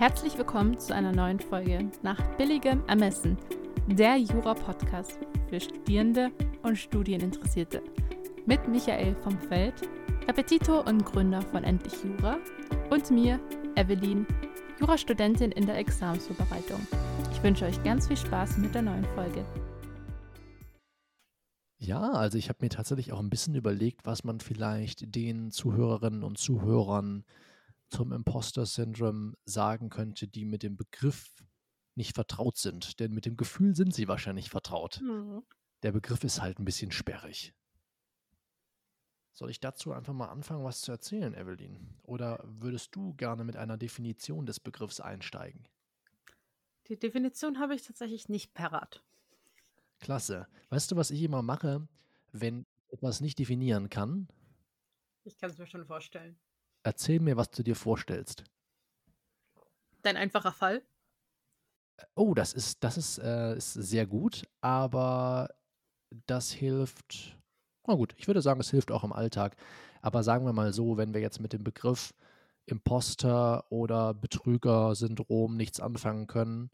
Herzlich willkommen zu einer neuen Folge nach billigem Ermessen, der Jura-Podcast für Studierende und Studieninteressierte. Mit Michael vom Feld, Repetitor und Gründer von Endlich Jura und mir, Evelyn, Jurastudentin in der Examensvorbereitung. Ich wünsche euch ganz viel Spaß mit der neuen Folge. Ja, also ich habe mir tatsächlich auch ein bisschen überlegt, was man vielleicht den Zuhörerinnen und Zuhörern zum Imposter-Syndrom sagen könnte, die mit dem Begriff nicht vertraut sind. Denn mit dem Gefühl sind sie wahrscheinlich vertraut. Mhm. Der Begriff ist halt ein bisschen sperrig. Soll ich dazu einfach mal anfangen, was zu erzählen, Evelyn? Oder würdest du gerne mit einer Definition des Begriffs einsteigen? Die Definition habe ich tatsächlich nicht parat. Klasse. Weißt du, was ich immer mache, wenn ich etwas nicht definieren kann? Ich kann es mir schon vorstellen. Erzähl mir, was du dir vorstellst. Dein einfacher Fall? Oh, das ist, das ist, äh, ist sehr gut, aber das hilft. Na gut, ich würde sagen, es hilft auch im Alltag. Aber sagen wir mal so, wenn wir jetzt mit dem Begriff Imposter oder Betrüger-Syndrom nichts anfangen können,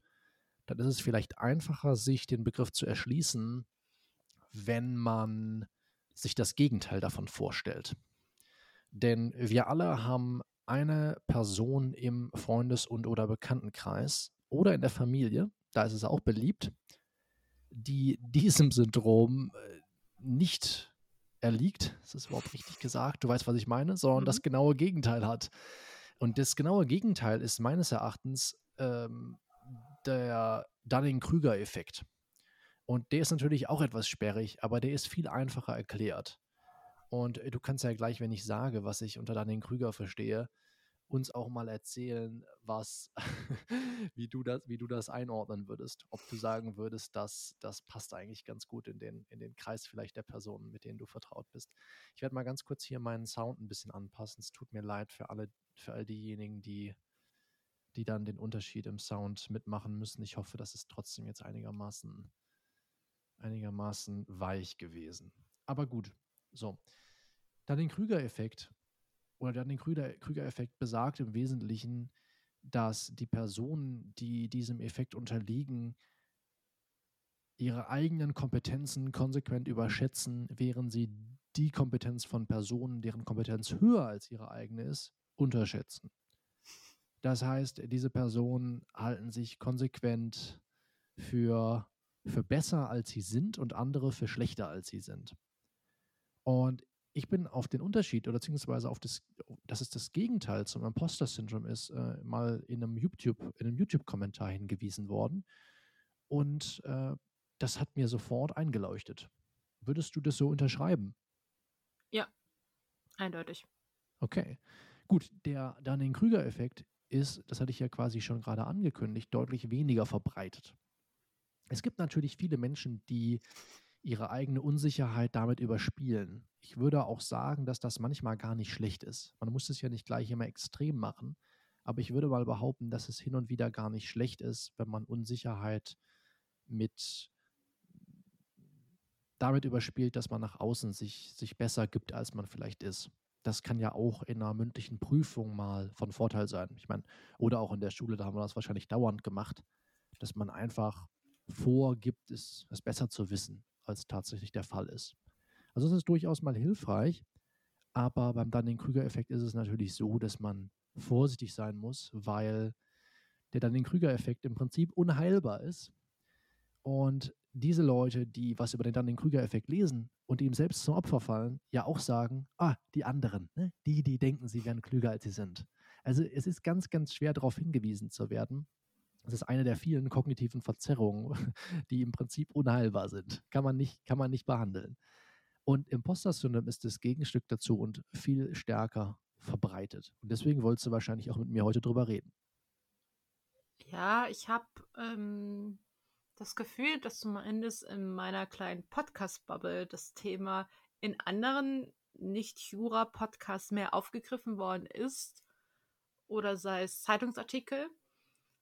dann ist es vielleicht einfacher, sich den Begriff zu erschließen, wenn man sich das Gegenteil davon vorstellt. Denn wir alle haben eine Person im Freundes- und oder Bekanntenkreis oder in der Familie, da ist es auch beliebt, die diesem Syndrom äh, nicht erliegt, ist das überhaupt richtig gesagt, du weißt, was ich meine, sondern mhm. das genaue Gegenteil hat. Und das genaue Gegenteil ist meines Erachtens ähm, der Dunning-Krüger-Effekt. Und der ist natürlich auch etwas sperrig, aber der ist viel einfacher erklärt. Und äh, du kannst ja gleich, wenn ich sage, was ich unter Dunning Krüger verstehe, uns auch mal erzählen, was, wie du das, wie du das einordnen würdest. Ob du sagen würdest, dass das passt eigentlich ganz gut in den, in den Kreis vielleicht der Personen, mit denen du vertraut bist. Ich werde mal ganz kurz hier meinen Sound ein bisschen anpassen. Es tut mir leid für alle, für all diejenigen, die, die dann den Unterschied im Sound mitmachen müssen. Ich hoffe, das ist trotzdem jetzt einigermaßen, einigermaßen weich gewesen. Aber gut, so. Dann den Krüger-Effekt oder dann den Krüger-Effekt besagt im Wesentlichen, dass die Personen, die diesem Effekt unterliegen, ihre eigenen Kompetenzen konsequent überschätzen, während sie die Kompetenz von Personen, deren Kompetenz höher als ihre eigene ist, unterschätzen. Das heißt, diese Personen halten sich konsequent für, für besser, als sie sind und andere für schlechter, als sie sind. Und ich bin auf den Unterschied oder beziehungsweise auf das, dass es das Gegenteil zum Imposter-Syndrom ist, äh, mal in einem YouTube, in einem YouTube-Kommentar hingewiesen worden. Und äh, das hat mir sofort eingeleuchtet. Würdest du das so unterschreiben? Ja, eindeutig. Okay. Gut, der Dunning-Krüger-Effekt ist, das hatte ich ja quasi schon gerade angekündigt, deutlich weniger verbreitet. Es gibt natürlich viele Menschen, die ihre eigene Unsicherheit damit überspielen. Ich würde auch sagen, dass das manchmal gar nicht schlecht ist. Man muss es ja nicht gleich immer extrem machen, aber ich würde mal behaupten, dass es hin und wieder gar nicht schlecht ist, wenn man Unsicherheit mit damit überspielt, dass man nach außen sich, sich besser gibt, als man vielleicht ist. Das kann ja auch in einer mündlichen Prüfung mal von Vorteil sein. Ich meine, oder auch in der Schule, da haben wir das wahrscheinlich dauernd gemacht, dass man einfach vorgibt, es, es besser zu wissen als tatsächlich der Fall ist. Also es ist durchaus mal hilfreich, aber beim Dunning-Krüger-Effekt ist es natürlich so, dass man vorsichtig sein muss, weil der Dunning-Krüger-Effekt im Prinzip unheilbar ist. Und diese Leute, die was über den Dunning-Krüger-Effekt lesen und ihm selbst zum Opfer fallen, ja auch sagen, ah, die anderen, ne? die, die denken, sie wären klüger, als sie sind. Also es ist ganz, ganz schwer darauf hingewiesen zu werden, das ist eine der vielen kognitiven Verzerrungen, die im Prinzip unheilbar sind. Kann man nicht, kann man nicht behandeln. Und Imposter-Syndrom ist das Gegenstück dazu und viel stärker verbreitet. Und deswegen wolltest du wahrscheinlich auch mit mir heute drüber reden. Ja, ich habe ähm, das Gefühl, dass zumindest in meiner kleinen Podcast-Bubble das Thema in anderen Nicht-Jura-Podcasts mehr aufgegriffen worden ist. Oder sei es Zeitungsartikel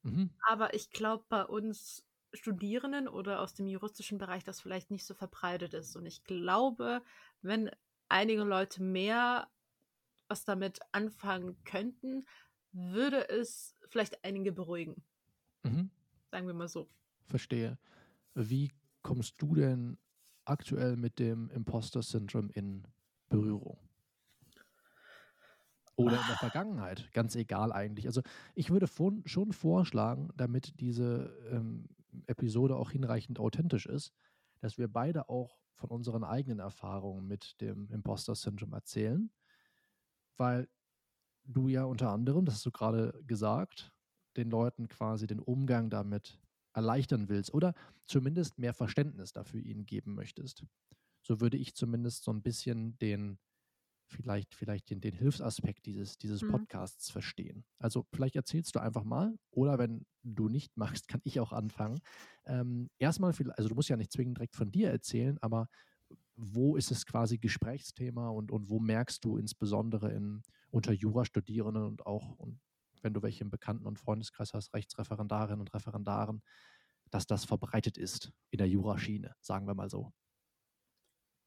Mhm. Aber ich glaube, bei uns Studierenden oder aus dem juristischen Bereich das vielleicht nicht so verbreitet ist. Und ich glaube, wenn einige Leute mehr was damit anfangen könnten, würde es vielleicht einige beruhigen. Mhm. Sagen wir mal so. Verstehe. Wie kommst du denn aktuell mit dem Imposter-Syndrom in Berührung? Oder in der Vergangenheit, ganz egal eigentlich. Also ich würde von, schon vorschlagen, damit diese ähm, Episode auch hinreichend authentisch ist, dass wir beide auch von unseren eigenen Erfahrungen mit dem Imposter-Syndrom erzählen, weil du ja unter anderem, das hast du gerade gesagt, den Leuten quasi den Umgang damit erleichtern willst oder zumindest mehr Verständnis dafür ihnen geben möchtest. So würde ich zumindest so ein bisschen den, vielleicht, vielleicht den, den Hilfsaspekt dieses, dieses mhm. Podcasts verstehen. Also vielleicht erzählst du einfach mal oder wenn du nicht machst, kann ich auch anfangen. Ähm, erstmal, also du musst ja nicht zwingend direkt von dir erzählen, aber wo ist es quasi Gesprächsthema und, und wo merkst du insbesondere in, unter Jurastudierenden und auch, und wenn du welche im Bekannten- und Freundeskreis hast, Rechtsreferendarinnen und Referendaren, dass das verbreitet ist in der Juraschiene, sagen wir mal so.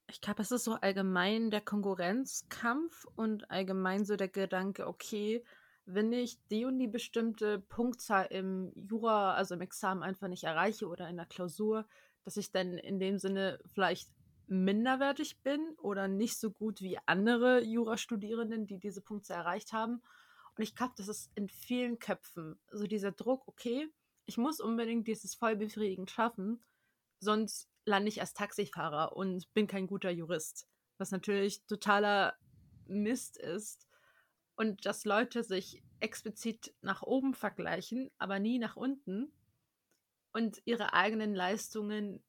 Ich glaube, es ist so allgemein der Konkurrenzkampf und allgemein so der Gedanke, okay, wenn ich die und die bestimmte Punktzahl im Jura, also im Examen einfach nicht erreiche oder in der Klausur, dass ich dann in dem Sinne vielleicht minderwertig bin oder nicht so gut wie andere Jurastudierenden, die diese Punktzahl erreicht haben. Und ich glaube, das ist in vielen Köpfen so dieser Druck, okay, ich muss unbedingt dieses vollbefriedigend schaffen, sonst lande ich als Taxifahrer und bin kein guter Jurist. Was natürlich totaler Mist ist. Und dass Leute sich explizit nach oben vergleichen, aber nie nach unten und ihre eigenen Leistungen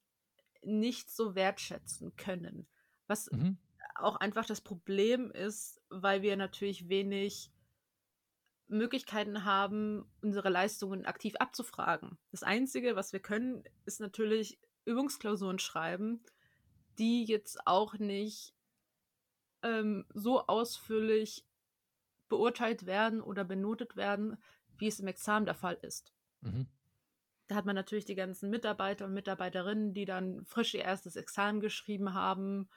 nicht so wertschätzen können. Was mhm. auch einfach das Problem ist, weil wir natürlich wenig Möglichkeiten haben, unsere Leistungen aktiv abzufragen. Das Einzige, was wir können, ist natürlich Übungsklausuren schreiben, die jetzt auch nicht ähm, so ausführlich beurteilt werden oder benotet werden, wie es im Examen der Fall ist. Mhm. Da hat man natürlich die ganzen Mitarbeiter und Mitarbeiterinnen, die dann frisch ihr erstes Examen geschrieben haben,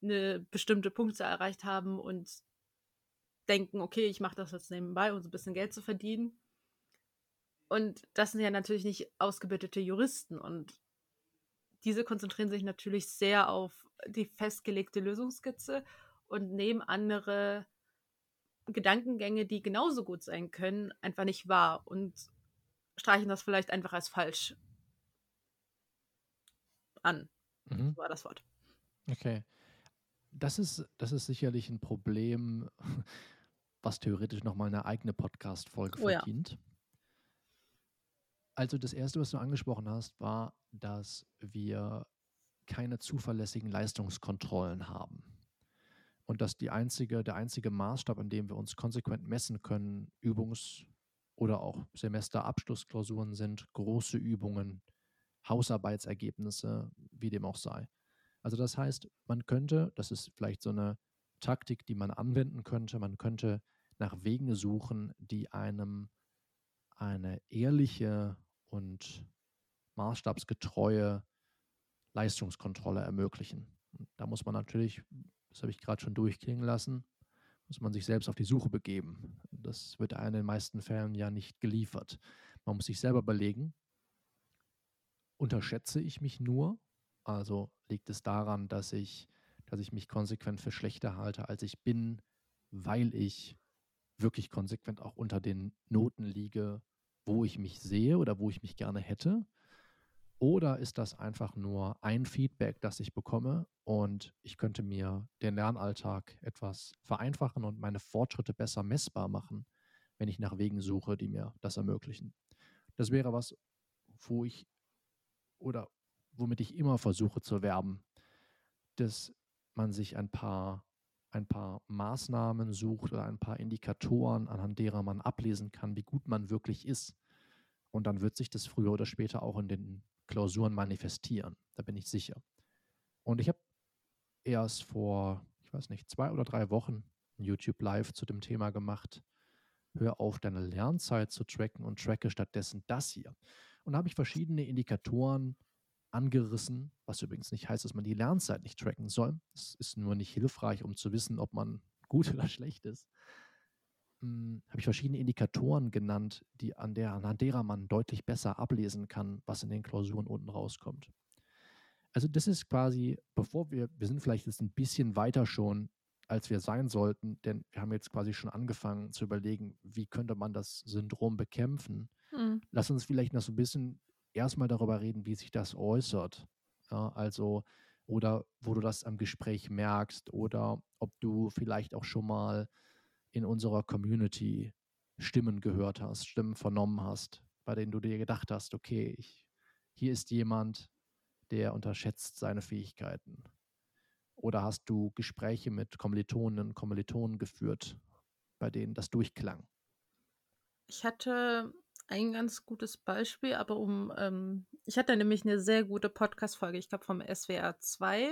eine bestimmte Punkte erreicht haben und denken, okay, ich mache das jetzt nebenbei, um so ein bisschen Geld zu verdienen. Und das sind ja natürlich nicht ausgebildete Juristen und diese konzentrieren sich natürlich sehr auf die festgelegte Lösungskizze und nehmen andere Gedankengänge, die genauso gut sein können, einfach nicht wahr und streichen das vielleicht einfach als falsch an. Mhm. Das war das Wort. Okay. Das ist, das ist sicherlich ein Problem, was theoretisch nochmal eine eigene Podcast-Folge oh, verdient. Ja. Also das Erste, was du angesprochen hast, war, dass wir keine zuverlässigen Leistungskontrollen haben. Und dass die einzige, der einzige Maßstab, an dem wir uns konsequent messen können, Übungs- oder auch Semesterabschlussklausuren sind, große Übungen, Hausarbeitsergebnisse, wie dem auch sei. Also das heißt, man könnte, das ist vielleicht so eine Taktik, die man anwenden könnte, man könnte nach Wegen suchen, die einem eine ehrliche und maßstabsgetreue Leistungskontrolle ermöglichen. Und da muss man natürlich, das habe ich gerade schon durchklingen lassen, muss man sich selbst auf die Suche begeben. Das wird in den meisten Fällen ja nicht geliefert. Man muss sich selber überlegen, unterschätze ich mich nur? Also liegt es daran, dass ich, dass ich mich konsequent für schlechter halte, als ich bin, weil ich wirklich konsequent auch unter den Noten liege, wo ich mich sehe oder wo ich mich gerne hätte? Oder ist das einfach nur ein Feedback, das ich bekomme und ich könnte mir den Lernalltag etwas vereinfachen und meine Fortschritte besser messbar machen, wenn ich nach Wegen suche, die mir das ermöglichen? Das wäre was, wo ich oder womit ich immer versuche zu werben, dass man sich ein paar, ein paar Maßnahmen sucht oder ein paar Indikatoren, anhand derer man ablesen kann, wie gut man wirklich ist. Und dann wird sich das früher oder später auch in den Klausuren manifestieren. Da bin ich sicher. Und ich habe erst vor, ich weiß nicht, zwei oder drei Wochen ein YouTube Live zu dem Thema gemacht. Hör auf, deine Lernzeit zu tracken und tracke stattdessen das hier. Und da habe ich verschiedene Indikatoren angerissen, was übrigens nicht heißt, dass man die Lernzeit nicht tracken soll. Es ist nur nicht hilfreich, um zu wissen, ob man gut oder schlecht ist. hm, habe ich verschiedene Indikatoren genannt, die an der, anhand derer man deutlich besser ablesen kann, was in den Klausuren unten rauskommt. Also das ist quasi, bevor wir, wir sind vielleicht jetzt ein bisschen weiter schon, als wir sein sollten, denn wir haben jetzt quasi schon angefangen zu überlegen, wie könnte man das Syndrom bekämpfen. Mhm. Lass uns vielleicht noch so ein bisschen erstmal darüber reden, wie sich das äußert. Ja, also, oder wo du das am Gespräch merkst oder ob du vielleicht auch schon mal in unserer Community Stimmen gehört hast, Stimmen vernommen hast, bei denen du dir gedacht hast, okay, ich, hier ist jemand, der unterschätzt seine Fähigkeiten. Oder hast du Gespräche mit Kommilitonen und Kommilitonen geführt, bei denen das durchklang? Ich hatte ein ganz gutes Beispiel, aber um, ähm, ich hatte nämlich eine sehr gute Podcast-Folge, ich glaube vom SWR 2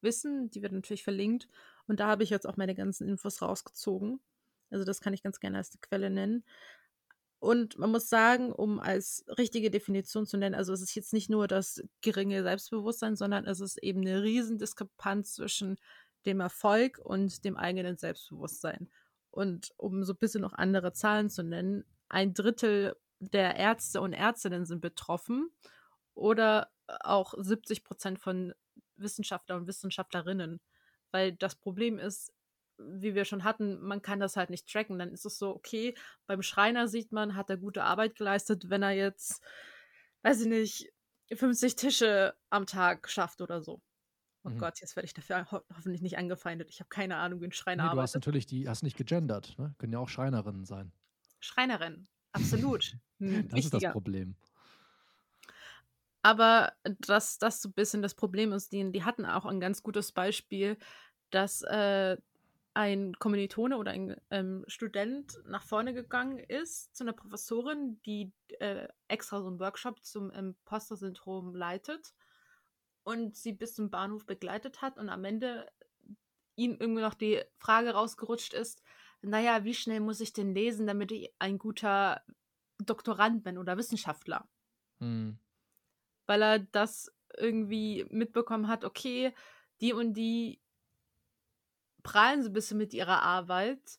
Wissen, die wird natürlich verlinkt. Und da habe ich jetzt auch meine ganzen Infos rausgezogen. Also das kann ich ganz gerne als Quelle nennen. Und man muss sagen, um als richtige Definition zu nennen, also es ist jetzt nicht nur das geringe Selbstbewusstsein, sondern es ist eben eine Riesendiskrepanz zwischen dem Erfolg und dem eigenen Selbstbewusstsein. Und um so ein bisschen noch andere Zahlen zu nennen, ein Drittel der Ärzte und Ärztinnen sind betroffen oder auch 70 Prozent von Wissenschaftler und Wissenschaftlerinnen. Weil das Problem ist, wie wir schon hatten, man kann das halt nicht tracken. Dann ist es so, okay, beim Schreiner sieht man, hat er gute Arbeit geleistet, wenn er jetzt, weiß ich nicht, 50 Tische am Tag schafft oder so. Oh mhm. Gott, jetzt werde ich dafür ho hoffentlich nicht angefeindet. Ich habe keine Ahnung, wie ein Schreiner nee, Du hast natürlich die, hast nicht gegendert, ne? Können ja auch Schreinerinnen sein. Schreinerin, absolut. Hm, das ist das Problem. Aber dass das so ein bisschen das Problem ist, die, die hatten auch ein ganz gutes Beispiel, dass äh, ein Kommilitone oder ein ähm, Student nach vorne gegangen ist zu einer Professorin, die äh, extra so einen Workshop zum Imposter-Syndrom leitet und sie bis zum Bahnhof begleitet hat und am Ende ihm irgendwie noch die Frage rausgerutscht ist, naja, wie schnell muss ich denn lesen, damit ich ein guter Doktorand bin oder Wissenschaftler? Hm. Weil er das irgendwie mitbekommen hat, okay, die und die prahlen so ein bisschen mit ihrer Arbeit,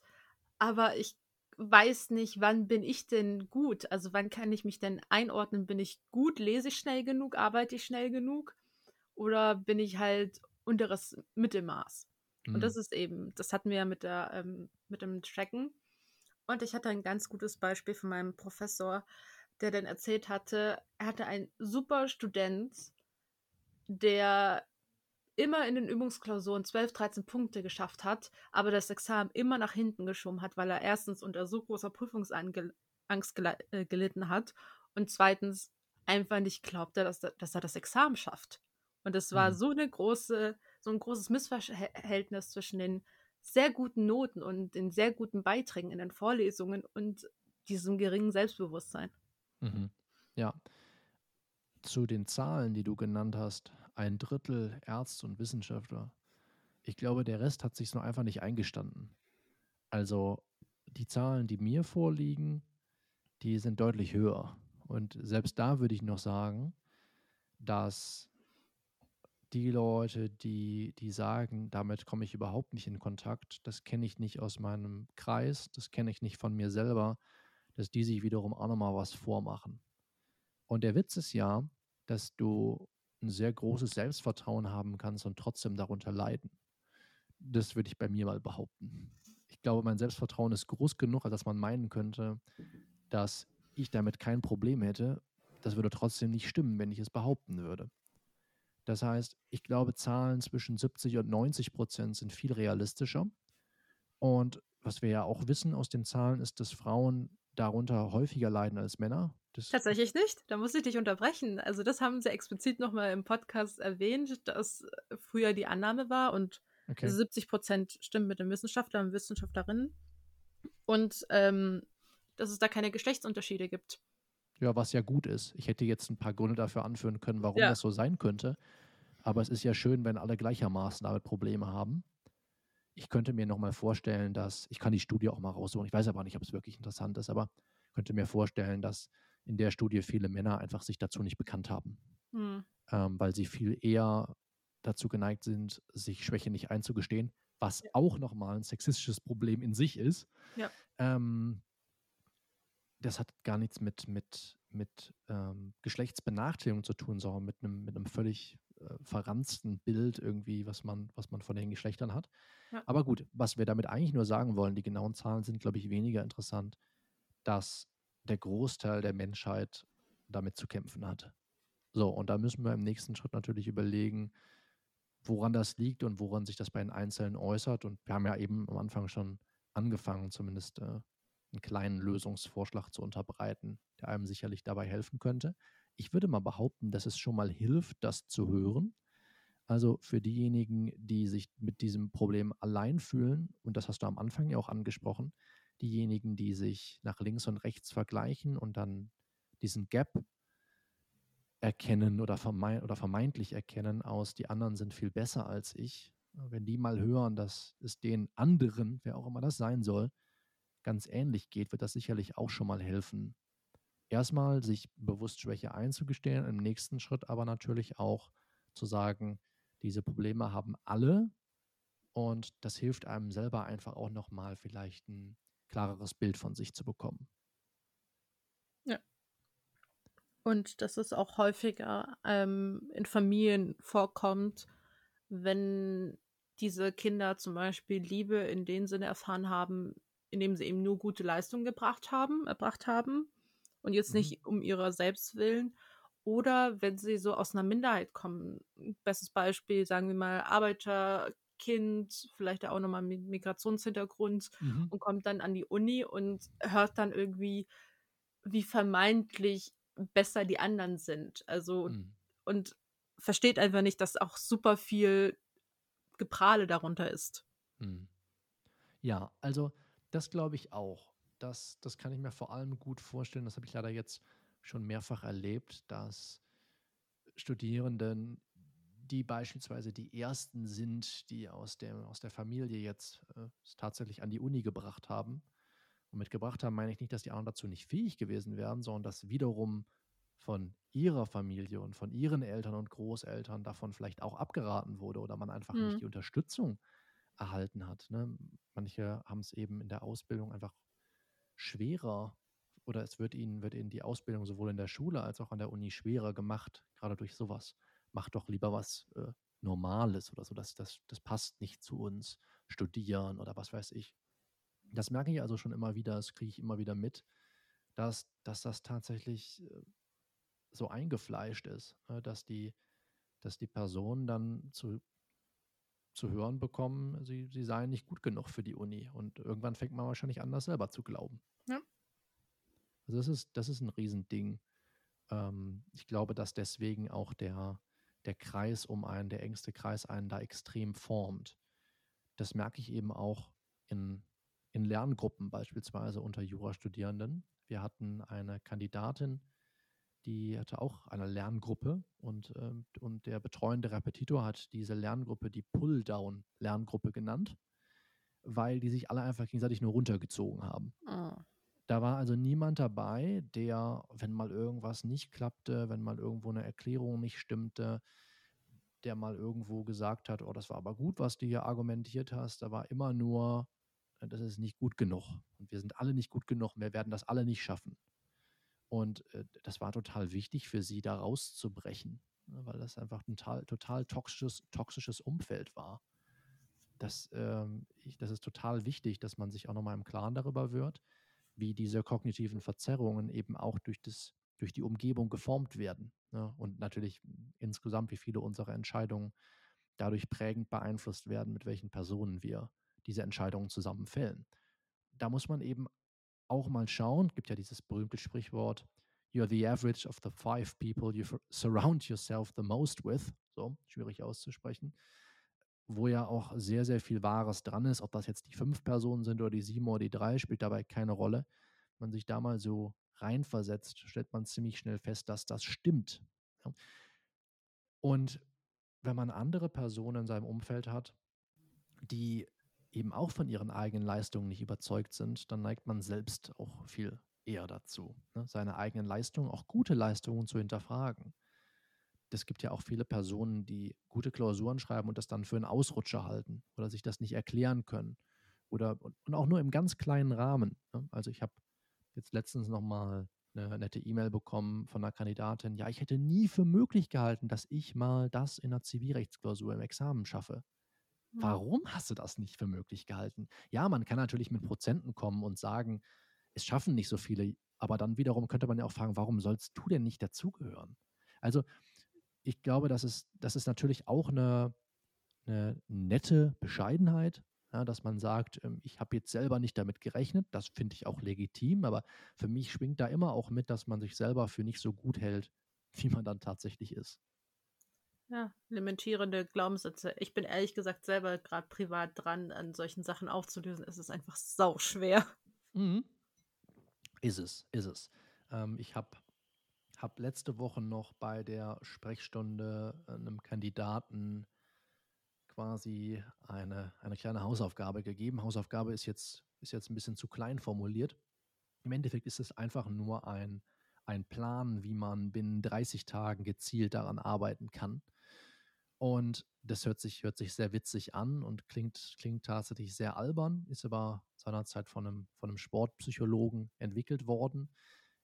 aber ich weiß nicht, wann bin ich denn gut? Also wann kann ich mich denn einordnen? Bin ich gut? Lese ich schnell genug? Arbeite ich schnell genug? Oder bin ich halt unteres Mittelmaß? Mhm. Und das ist eben, das hatten wir ja mit, der, ähm, mit dem Tracken. Und ich hatte ein ganz gutes Beispiel von meinem Professor, der dann erzählt hatte, er hatte einen super Student, der immer in den Übungsklausuren 12, 13 Punkte geschafft hat, aber das Examen immer nach hinten geschoben hat, weil er erstens unter so großer Prüfungsangst gel äh, gelitten hat und zweitens einfach nicht glaubte, dass, dass er das Examen schafft. Und es war mhm. so eine große, so ein großes Missverhältnis zwischen den sehr guten Noten und den sehr guten Beiträgen in den Vorlesungen und diesem geringen Selbstbewusstsein. Mhm. Ja. Zu den Zahlen, die du genannt hast, ein Drittel Ärzte und Wissenschaftler. Ich glaube, der Rest hat sich nur einfach nicht eingestanden. Also die Zahlen, die mir vorliegen, die sind deutlich höher. Und selbst da würde ich noch sagen, dass die Leute, die, die sagen, damit komme ich überhaupt nicht in Kontakt, das kenne ich nicht aus meinem Kreis, das kenne ich nicht von mir selber, dass die sich wiederum auch nochmal was vormachen. Und der Witz ist ja, dass du ein sehr großes Selbstvertrauen haben kannst und trotzdem darunter leiden. Das würde ich bei mir mal behaupten. Ich glaube, mein Selbstvertrauen ist groß genug, als dass man meinen könnte, dass ich damit kein Problem hätte. Das würde trotzdem nicht stimmen, wenn ich es behaupten würde. Das heißt, ich glaube, Zahlen zwischen 70 und 90 Prozent sind viel realistischer. Und was wir ja auch wissen aus den Zahlen, ist, dass Frauen darunter häufiger leiden als Männer. Das Tatsächlich nicht. Da muss ich dich unterbrechen. Also das haben sie explizit nochmal im Podcast erwähnt, dass früher die Annahme war und okay. 70 Prozent stimmen mit den Wissenschaftlern und Wissenschaftlerinnen. Und ähm, dass es da keine Geschlechtsunterschiede gibt. Ja, was ja gut ist. Ich hätte jetzt ein paar Gründe dafür anführen können, warum ja. das so sein könnte. Aber es ist ja schön, wenn alle gleichermaßen damit Probleme haben. Ich könnte mir nochmal vorstellen, dass, ich kann die Studie auch mal raussuchen, ich weiß aber nicht, ob es wirklich interessant ist, aber könnte mir vorstellen, dass in der Studie viele Männer einfach sich dazu nicht bekannt haben, mhm. ähm, weil sie viel eher dazu geneigt sind, sich Schwäche nicht einzugestehen, was ja. auch nochmal ein sexistisches Problem in sich ist. Ja. Ähm, das hat gar nichts mit, mit, mit ähm, Geschlechtsbenachteiligung zu tun, sondern mit einem, mit einem völlig äh, verranzten Bild irgendwie, was man, was man von den Geschlechtern hat. Ja. Aber gut, was wir damit eigentlich nur sagen wollen, die genauen Zahlen sind, glaube ich, weniger interessant, dass der Großteil der Menschheit damit zu kämpfen hat. So, und da müssen wir im nächsten Schritt natürlich überlegen, woran das liegt und woran sich das bei den Einzelnen äußert. Und wir haben ja eben am Anfang schon angefangen, zumindest äh, einen kleinen Lösungsvorschlag zu unterbreiten, der einem sicherlich dabei helfen könnte. Ich würde mal behaupten, dass es schon mal hilft, das zu hören. Also für diejenigen, die sich mit diesem Problem allein fühlen, und das hast du am Anfang ja auch angesprochen, diejenigen, die sich nach links und rechts vergleichen und dann diesen Gap erkennen oder, vermeint, oder vermeintlich erkennen aus, die anderen sind viel besser als ich. Wenn die mal hören, dass es den anderen, wer auch immer das sein soll, ganz ähnlich geht, wird das sicherlich auch schon mal helfen. Erstmal sich bewusst Schwäche einzugestehen, im nächsten Schritt aber natürlich auch zu sagen, diese Probleme haben alle und das hilft einem selber einfach auch nochmal vielleicht ein klareres Bild von sich zu bekommen. Ja. Und dass es auch häufiger ähm, in Familien vorkommt, wenn diese Kinder zum Beispiel Liebe in dem Sinne erfahren haben, indem sie eben nur gute Leistungen gebracht haben, erbracht haben und jetzt mhm. nicht um ihrer selbst willen. Oder wenn sie so aus einer Minderheit kommen. Bestes Beispiel, sagen wir mal, Arbeiterkind, vielleicht auch nochmal mit Migrationshintergrund mhm. und kommt dann an die Uni und hört dann irgendwie, wie vermeintlich besser die anderen sind. Also, mhm. und versteht einfach nicht, dass auch super viel Geprahle darunter ist. Mhm. Ja, also das glaube ich auch. Das, das kann ich mir vor allem gut vorstellen. Das habe ich leider jetzt schon mehrfach erlebt, dass Studierenden, die beispielsweise die ersten sind, die aus der, aus der Familie jetzt äh, tatsächlich an die Uni gebracht haben. Und mitgebracht haben meine ich nicht, dass die anderen dazu nicht fähig gewesen wären, sondern dass wiederum von ihrer Familie und von ihren Eltern und Großeltern davon vielleicht auch abgeraten wurde oder man einfach mhm. nicht die Unterstützung erhalten hat. Ne? Manche haben es eben in der Ausbildung einfach schwerer oder es wird ihnen, wird ihnen die Ausbildung sowohl in der Schule als auch an der Uni schwerer gemacht, gerade durch sowas. Mach doch lieber was äh, Normales oder so, das, das, das passt nicht zu uns, studieren oder was weiß ich. Das merke ich also schon immer wieder, das kriege ich immer wieder mit, dass, dass das tatsächlich äh, so eingefleischt ist, äh, dass die, dass die Personen dann zu zu hören bekommen, sie, sie seien nicht gut genug für die Uni. Und irgendwann fängt man wahrscheinlich an, das selber zu glauben. Ja. Also das ist, das ist ein Riesending. Ähm, ich glaube, dass deswegen auch der, der Kreis um einen, der engste Kreis einen da extrem formt. Das merke ich eben auch in, in Lerngruppen beispielsweise unter Jurastudierenden. Wir hatten eine Kandidatin, die hatte auch eine Lerngruppe und, ähm, und der betreuende Repetitor hat diese Lerngruppe die Pull-Down-Lerngruppe genannt, weil die sich alle einfach gegenseitig nur runtergezogen haben. Oh. Da war also niemand dabei, der, wenn mal irgendwas nicht klappte, wenn mal irgendwo eine Erklärung nicht stimmte, der mal irgendwo gesagt hat, oh, das war aber gut, was du hier argumentiert hast. Da war immer nur, das ist nicht gut genug. Und wir sind alle nicht gut genug und wir werden das alle nicht schaffen. Und äh, das war total wichtig für sie, da rauszubrechen, ne, weil das einfach ein total, total toxisches, toxisches Umfeld war. Das, ähm, ich, das ist total wichtig, dass man sich auch nochmal im Klaren darüber wird, wie diese kognitiven Verzerrungen eben auch durch, das, durch die Umgebung geformt werden. Ne? Und natürlich insgesamt, wie viele unserer Entscheidungen dadurch prägend beeinflusst werden, mit welchen Personen wir diese Entscheidungen zusammen fällen. Da muss man eben auch mal schauen. Gibt ja dieses berühmte Sprichwort, You're the average of the five people you surround yourself the most with. So, schwierig auszusprechen. Wo ja auch sehr, sehr viel Wahres dran ist. Ob das jetzt die fünf Personen sind oder die sieben oder die drei, spielt dabei keine Rolle. Wenn man sich da mal so reinversetzt, stellt man ziemlich schnell fest, dass das stimmt. Und wenn man andere Personen in seinem Umfeld hat, die eben auch von ihren eigenen Leistungen nicht überzeugt sind, dann neigt man selbst auch viel eher dazu, ne? seine eigenen Leistungen, auch gute Leistungen zu hinterfragen. es gibt ja auch viele Personen, die gute Klausuren schreiben und das dann für einen Ausrutscher halten oder sich das nicht erklären können. Oder und auch nur im ganz kleinen Rahmen. Ne? Also ich habe jetzt letztens nochmal eine nette E-Mail bekommen von einer Kandidatin, ja, ich hätte nie für möglich gehalten, dass ich mal das in einer Zivilrechtsklausur im Examen schaffe. Ja. Warum hast du das nicht für möglich gehalten? Ja, man kann natürlich mit Prozenten kommen und sagen, es schaffen nicht so viele, aber dann wiederum könnte man ja auch fragen, warum sollst du denn nicht dazugehören? Also ich glaube, das ist, das ist natürlich auch eine, eine nette Bescheidenheit, ja, dass man sagt, ähm, ich habe jetzt selber nicht damit gerechnet, das finde ich auch legitim, aber für mich schwingt da immer auch mit, dass man sich selber für nicht so gut hält, wie man dann tatsächlich ist. Ja, limitierende Glaubenssätze. Ich bin ehrlich gesagt selber gerade privat dran, an solchen Sachen aufzulösen. Es ist einfach sau schwer. Mhm. Ist es, ist es. Ähm, ich habe hab letzte Woche noch bei der Sprechstunde äh, einem Kandidaten quasi eine, eine kleine Hausaufgabe gegeben. Hausaufgabe ist jetzt, ist jetzt ein bisschen zu klein formuliert. Im Endeffekt ist es einfach nur ein, ein Plan, wie man binnen 30 Tagen gezielt daran arbeiten kann. Und das hört sich, hört sich sehr witzig an und klingt, klingt tatsächlich sehr albern, ist aber seinerzeit von einem, von einem Sportpsychologen entwickelt worden.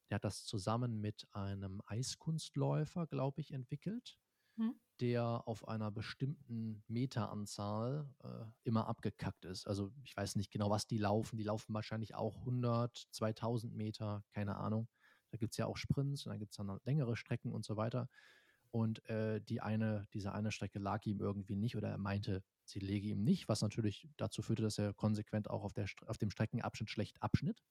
Der hat das zusammen mit einem Eiskunstläufer, glaube ich, entwickelt. Hm. der auf einer bestimmten Meteranzahl äh, immer abgekackt ist. Also ich weiß nicht genau, was die laufen. Die laufen wahrscheinlich auch 100, 2000 Meter, keine Ahnung. Da gibt es ja auch Sprints und dann gibt es dann längere Strecken und so weiter. Und äh, die eine, diese eine Strecke lag ihm irgendwie nicht oder er meinte, sie lege ihm nicht, was natürlich dazu führte, dass er konsequent auch auf, der, auf dem Streckenabschnitt schlecht abschnitt.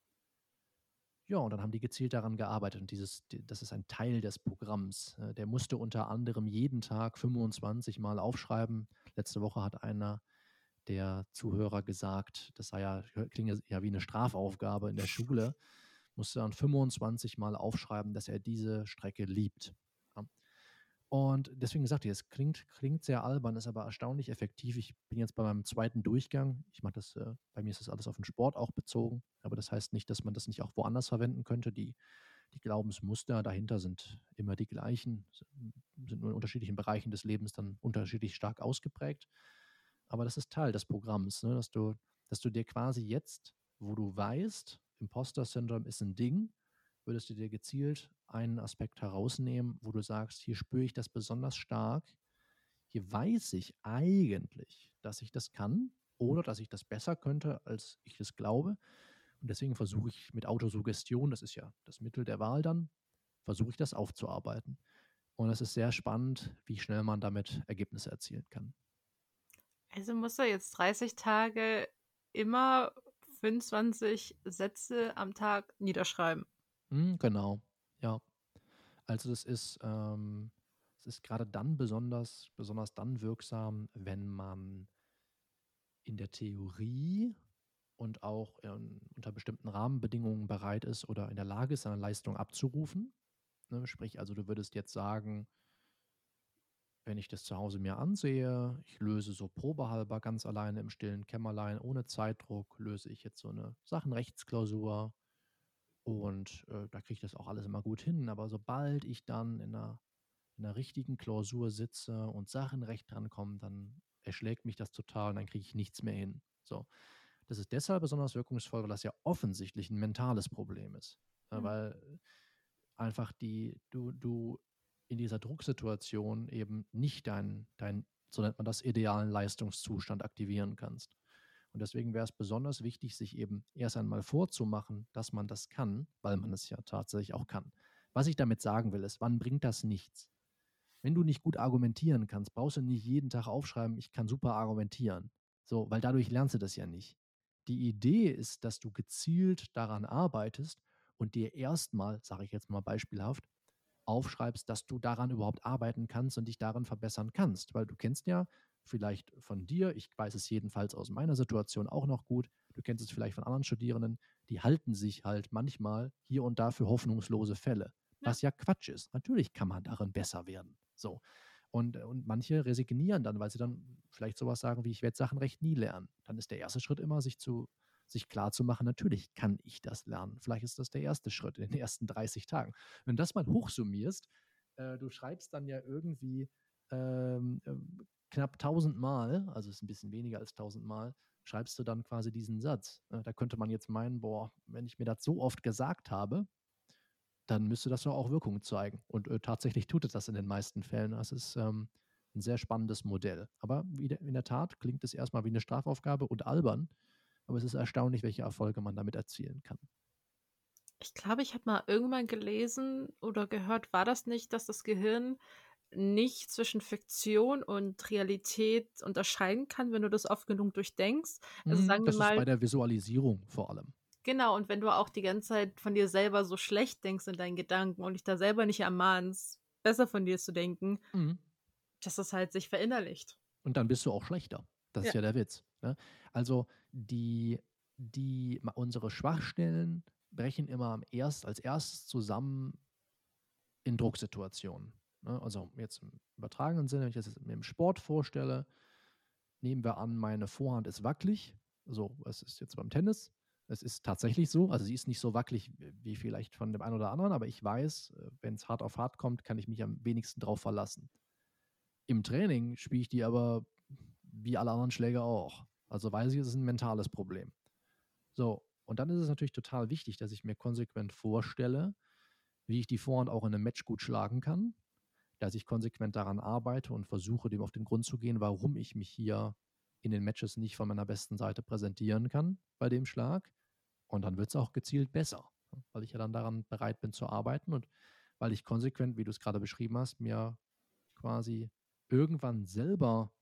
Ja, und dann haben die gezielt daran gearbeitet. Und dieses, das ist ein Teil des Programms. Äh, der musste unter anderem jeden Tag 25 Mal aufschreiben. Letzte Woche hat einer der Zuhörer gesagt, das sei ja, klingt ja wie eine Strafaufgabe in der Schule, musste dann 25 Mal aufschreiben, dass er diese Strecke liebt. Und deswegen gesagt, es klingt, klingt sehr albern, ist aber erstaunlich effektiv. Ich bin jetzt bei meinem zweiten Durchgang. Ich mache das, äh, bei mir ist das alles auf den Sport auch bezogen, aber das heißt nicht, dass man das nicht auch woanders verwenden könnte. Die, die Glaubensmuster dahinter sind immer die gleichen, sind nur in unterschiedlichen Bereichen des Lebens dann unterschiedlich stark ausgeprägt. Aber das ist Teil des Programms, ne? dass, du, dass du dir quasi jetzt, wo du weißt, Imposter-Syndrom ist ein Ding, würdest du dir gezielt einen Aspekt herausnehmen, wo du sagst, hier spüre ich das besonders stark, hier weiß ich eigentlich, dass ich das kann oder dass ich das besser könnte, als ich es glaube. Und deswegen versuche ich mit Autosuggestion, das ist ja das Mittel der Wahl dann, versuche ich das aufzuarbeiten. Und es ist sehr spannend, wie schnell man damit Ergebnisse erzielen kann. Also muss er jetzt 30 Tage immer 25 Sätze am Tag niederschreiben. Mhm, genau, ja. Also das ist, ähm, es ist gerade dann besonders, besonders dann wirksam, wenn man in der Theorie und auch in, unter bestimmten Rahmenbedingungen bereit ist oder in der Lage ist, seine Leistung abzurufen. Ne? Sprich, also du würdest jetzt sagen, wenn ich das zu Hause mir ansehe, ich löse so probehalber ganz alleine im stillen Kämmerlein, ohne Zeitdruck, löse ich jetzt so eine Sachenrechtsklausur und äh, da kriege ich das auch alles immer gut hin. Aber sobald ich dann in einer, in einer richtigen Klausur sitze und Sachen recht drankommen, dann erschlägt mich das total und dann kriege ich nichts mehr hin. So. Das ist deshalb besonders wirkungsvoll, weil das ja offensichtlich ein mentales Problem ist. Mhm. Weil einfach die, du, du in dieser Drucksituation eben nicht deinen, dein, so nennt man das, idealen Leistungszustand aktivieren kannst. Und deswegen wäre es besonders wichtig, sich eben erst einmal vorzumachen, dass man das kann, weil man es ja tatsächlich auch kann. Was ich damit sagen will, ist, wann bringt das nichts? Wenn du nicht gut argumentieren kannst, brauchst du nicht jeden Tag aufschreiben, ich kann super argumentieren. So, weil dadurch lernst du das ja nicht. Die Idee ist, dass du gezielt daran arbeitest und dir erstmal, sage ich jetzt mal beispielhaft, aufschreibst, dass du daran überhaupt arbeiten kannst und dich darin verbessern kannst. Weil du kennst ja vielleicht von dir, ich weiß es jedenfalls aus meiner Situation auch noch gut, du kennst es vielleicht von anderen Studierenden, die halten sich halt manchmal hier und da für hoffnungslose Fälle, ja. was ja Quatsch ist. Natürlich kann man darin besser werden. So. Und, und manche resignieren dann, weil sie dann vielleicht sowas sagen wie, ich werde Sachen recht nie lernen. Dann ist der erste Schritt immer, sich zu sich klar zu machen, natürlich kann ich das lernen. Vielleicht ist das der erste Schritt in den ersten 30 Tagen. Wenn du das mal hochsummierst, äh, du schreibst dann ja irgendwie ähm, äh, knapp 1000 Mal, also ist ein bisschen weniger als 1000 Mal, schreibst du dann quasi diesen Satz. Äh, da könnte man jetzt meinen, boah, wenn ich mir das so oft gesagt habe, dann müsste das doch auch Wirkung zeigen. Und äh, tatsächlich tut es das in den meisten Fällen. Das ist ähm, ein sehr spannendes Modell. Aber de, in der Tat klingt es erstmal wie eine Strafaufgabe und albern. Aber es ist erstaunlich, welche Erfolge man damit erzielen kann. Ich glaube, ich habe mal irgendwann gelesen oder gehört, war das nicht, dass das Gehirn nicht zwischen Fiktion und Realität unterscheiden kann, wenn du das oft genug durchdenkst. Also mhm, sagen das wir mal, ist bei der Visualisierung vor allem. Genau, und wenn du auch die ganze Zeit von dir selber so schlecht denkst in deinen Gedanken und dich da selber nicht ermahnst, besser von dir zu denken, mhm. dass das halt sich verinnerlicht. Und dann bist du auch schlechter. Das ja. ist ja der Witz. Ne? Also die, die, unsere Schwachstellen brechen immer erst, als erstes zusammen in Drucksituationen. Ne? Also jetzt im übertragenen Sinne, wenn ich das mir im Sport vorstelle, nehmen wir an, meine Vorhand ist wackelig. So, es ist jetzt beim Tennis. Es ist tatsächlich so. Also sie ist nicht so wackelig wie vielleicht von dem einen oder anderen, aber ich weiß, äh, wenn es hart auf hart kommt, kann ich mich am wenigsten drauf verlassen. Im Training spiele ich die aber wie alle anderen Schläger auch. Also weiß ich, es ist ein mentales Problem. So, und dann ist es natürlich total wichtig, dass ich mir konsequent vorstelle, wie ich die Vorhand auch in einem Match gut schlagen kann, dass ich konsequent daran arbeite und versuche, dem auf den Grund zu gehen, warum ich mich hier in den Matches nicht von meiner besten Seite präsentieren kann bei dem Schlag. Und dann wird es auch gezielt besser, weil ich ja dann daran bereit bin zu arbeiten und weil ich konsequent, wie du es gerade beschrieben hast, mir quasi irgendwann selber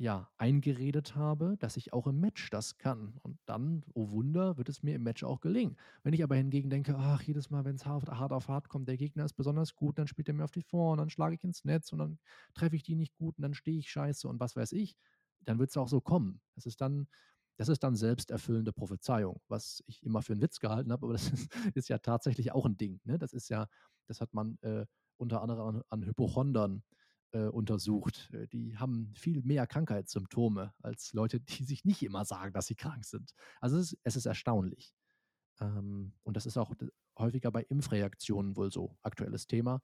ja, eingeredet habe, dass ich auch im Match das kann. Und dann, oh Wunder, wird es mir im Match auch gelingen. Wenn ich aber hingegen denke, ach, jedes Mal, wenn es hart, hart, auf hart kommt, der Gegner ist besonders gut, dann spielt er mir auf die Vor und dann schlage ich ins Netz und dann treffe ich die nicht gut und dann stehe ich scheiße und was weiß ich, dann wird es auch so kommen. Das ist dann, das ist dann selbsterfüllende Prophezeiung, was ich immer für einen Witz gehalten habe, aber das ist, ist ja tatsächlich auch ein Ding. Ne? Das ist ja, das hat man äh, unter anderem an, an Hypochondern äh, untersucht. Äh, die haben viel mehr Krankheitssymptome als Leute, die sich nicht immer sagen, dass sie krank sind. Also es ist, es ist erstaunlich. Ähm, und das ist auch häufiger bei Impfreaktionen wohl so aktuelles Thema.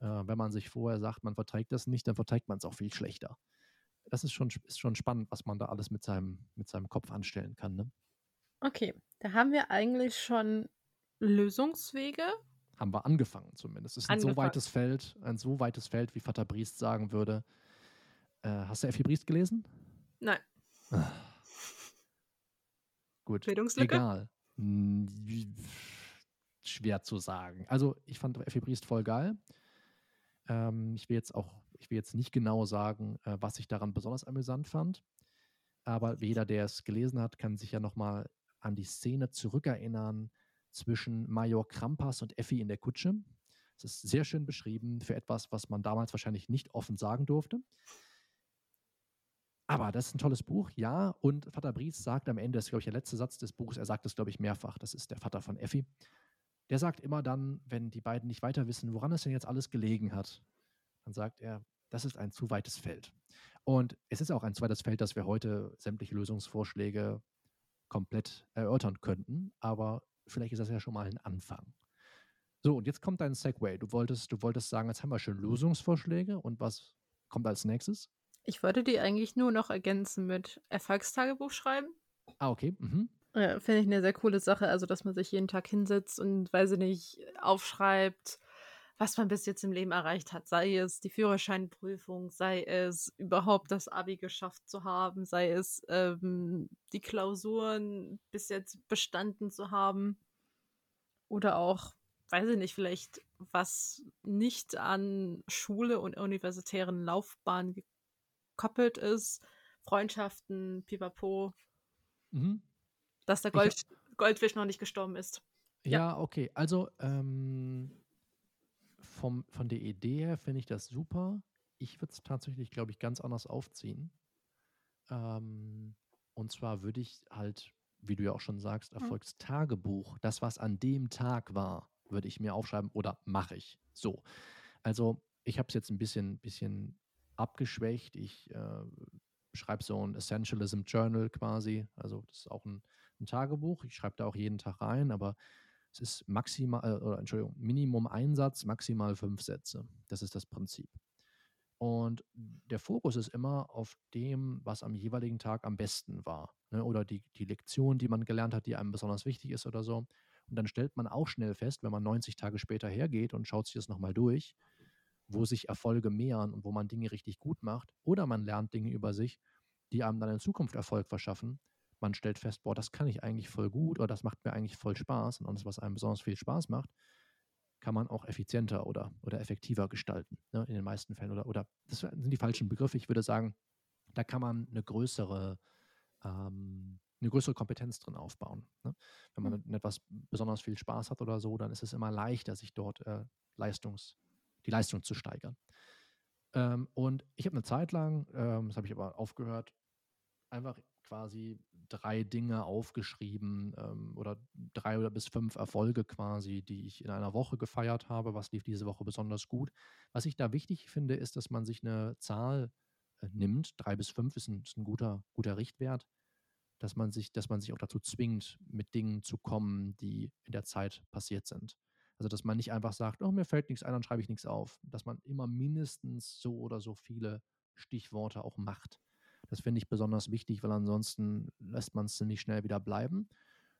Äh, wenn man sich vorher sagt, man verträgt das nicht, dann verträgt man es auch viel schlechter. Das ist schon, ist schon spannend, was man da alles mit seinem, mit seinem Kopf anstellen kann. Ne? Okay, da haben wir eigentlich schon Lösungswege haben wir angefangen zumindest. Es ist ein so weites Feld, ein so weites Feld, wie Vater Briest sagen würde. Äh, hast du Effi Briest gelesen? Nein. Ah. Gut. Egal. Hm, schwer zu sagen. Also ich fand Effi Briest voll geil. Ähm, ich will jetzt auch, ich will jetzt nicht genau sagen, äh, was ich daran besonders amüsant fand. Aber jeder, der es gelesen hat, kann sich ja nochmal an die Szene zurückerinnern, zwischen Major Krampas und Effi in der Kutsche. Es ist sehr schön beschrieben für etwas, was man damals wahrscheinlich nicht offen sagen durfte. Aber das ist ein tolles Buch, ja. Und Vater Bries sagt am Ende, das ist, glaube ich, der letzte Satz des Buches, er sagt es, glaube ich, mehrfach, das ist der Vater von Effi. Der sagt immer dann, wenn die beiden nicht weiter wissen, woran es denn jetzt alles gelegen hat, dann sagt er, das ist ein zu weites Feld. Und es ist auch ein zweites Feld, dass wir heute sämtliche Lösungsvorschläge komplett erörtern könnten. Aber vielleicht ist das ja schon mal ein Anfang. So, und jetzt kommt dein Segway. Du wolltest, du wolltest sagen, jetzt haben wir schon Lösungsvorschläge und was kommt als nächstes? Ich wollte die eigentlich nur noch ergänzen mit Erfolgstagebuch schreiben. Ah, okay. Mhm. Ja, Finde ich eine sehr coole Sache. Also, dass man sich jeden Tag hinsetzt und, weiß ich nicht, aufschreibt, was man bis jetzt im Leben erreicht hat. Sei es die Führerscheinprüfung, sei es überhaupt das Abi geschafft zu haben, sei es ähm, die Klausuren bis jetzt bestanden zu haben. Oder auch, weiß ich nicht, vielleicht was nicht an Schule und universitären Laufbahn gekoppelt ist. Freundschaften, pipapo. Mhm. Dass der Gold, Goldfisch noch nicht gestorben ist. Ja, ja okay. Also, ähm, vom, von der Idee her finde ich das super. Ich würde es tatsächlich, glaube ich, ganz anders aufziehen. Ähm, und zwar würde ich halt, wie du ja auch schon sagst, hm. Erfolgstagebuch, das, was an dem Tag war, würde ich mir aufschreiben oder mache ich. So. Also, ich habe es jetzt ein bisschen, bisschen abgeschwächt. Ich äh, schreibe so ein Essentialism Journal quasi. Also, das ist auch ein, ein Tagebuch. Ich schreibe da auch jeden Tag rein, aber Ist maximal, äh, oder Entschuldigung, Minimum Einsatz, maximal fünf Sätze. Das ist das Prinzip. Und der Fokus ist immer auf dem, was am jeweiligen Tag am besten war. Ne? Oder die, die Lektion, die man gelernt hat, die einem besonders wichtig ist oder so. Und dann stellt man auch schnell fest, wenn man 90 Tage später hergeht und schaut sich das nochmal durch, wo sich Erfolge mehren und wo man Dinge richtig gut macht. Oder man lernt Dinge über sich, die einem dann in Zukunft Erfolg verschaffen. Man stellt fest, boah, das kann ich eigentlich voll gut oder das macht mir eigentlich voll Spaß. Und das, was einem besonders viel Spaß macht, kann man auch effizienter oder, oder effektiver gestalten. Ne, in den meisten Fällen. Oder, oder das sind die falschen Begriffe. Ich würde sagen, da kann man eine größere, ähm, eine größere Kompetenz drin aufbauen. Ne? Wenn man mhm. etwas besonders viel Spaß hat oder so, dann ist es immer leichter, sich dort äh, Leistungs, die Leistung zu steigern. Ähm, und ich habe eine Zeit lang, ähm, das habe ich aber aufgehört, einfach quasi drei Dinge aufgeschrieben ähm, oder drei oder bis fünf Erfolge quasi, die ich in einer Woche gefeiert habe. Was lief diese Woche besonders gut? Was ich da wichtig finde, ist, dass man sich eine Zahl äh, nimmt. Drei bis fünf ist ein, ist ein guter, guter Richtwert. Dass man, sich, dass man sich auch dazu zwingt, mit Dingen zu kommen, die in der Zeit passiert sind. Also, dass man nicht einfach sagt, oh, mir fällt nichts ein, dann schreibe ich nichts auf. Dass man immer mindestens so oder so viele Stichworte auch macht. Das finde ich besonders wichtig, weil ansonsten lässt man es ziemlich schnell wieder bleiben.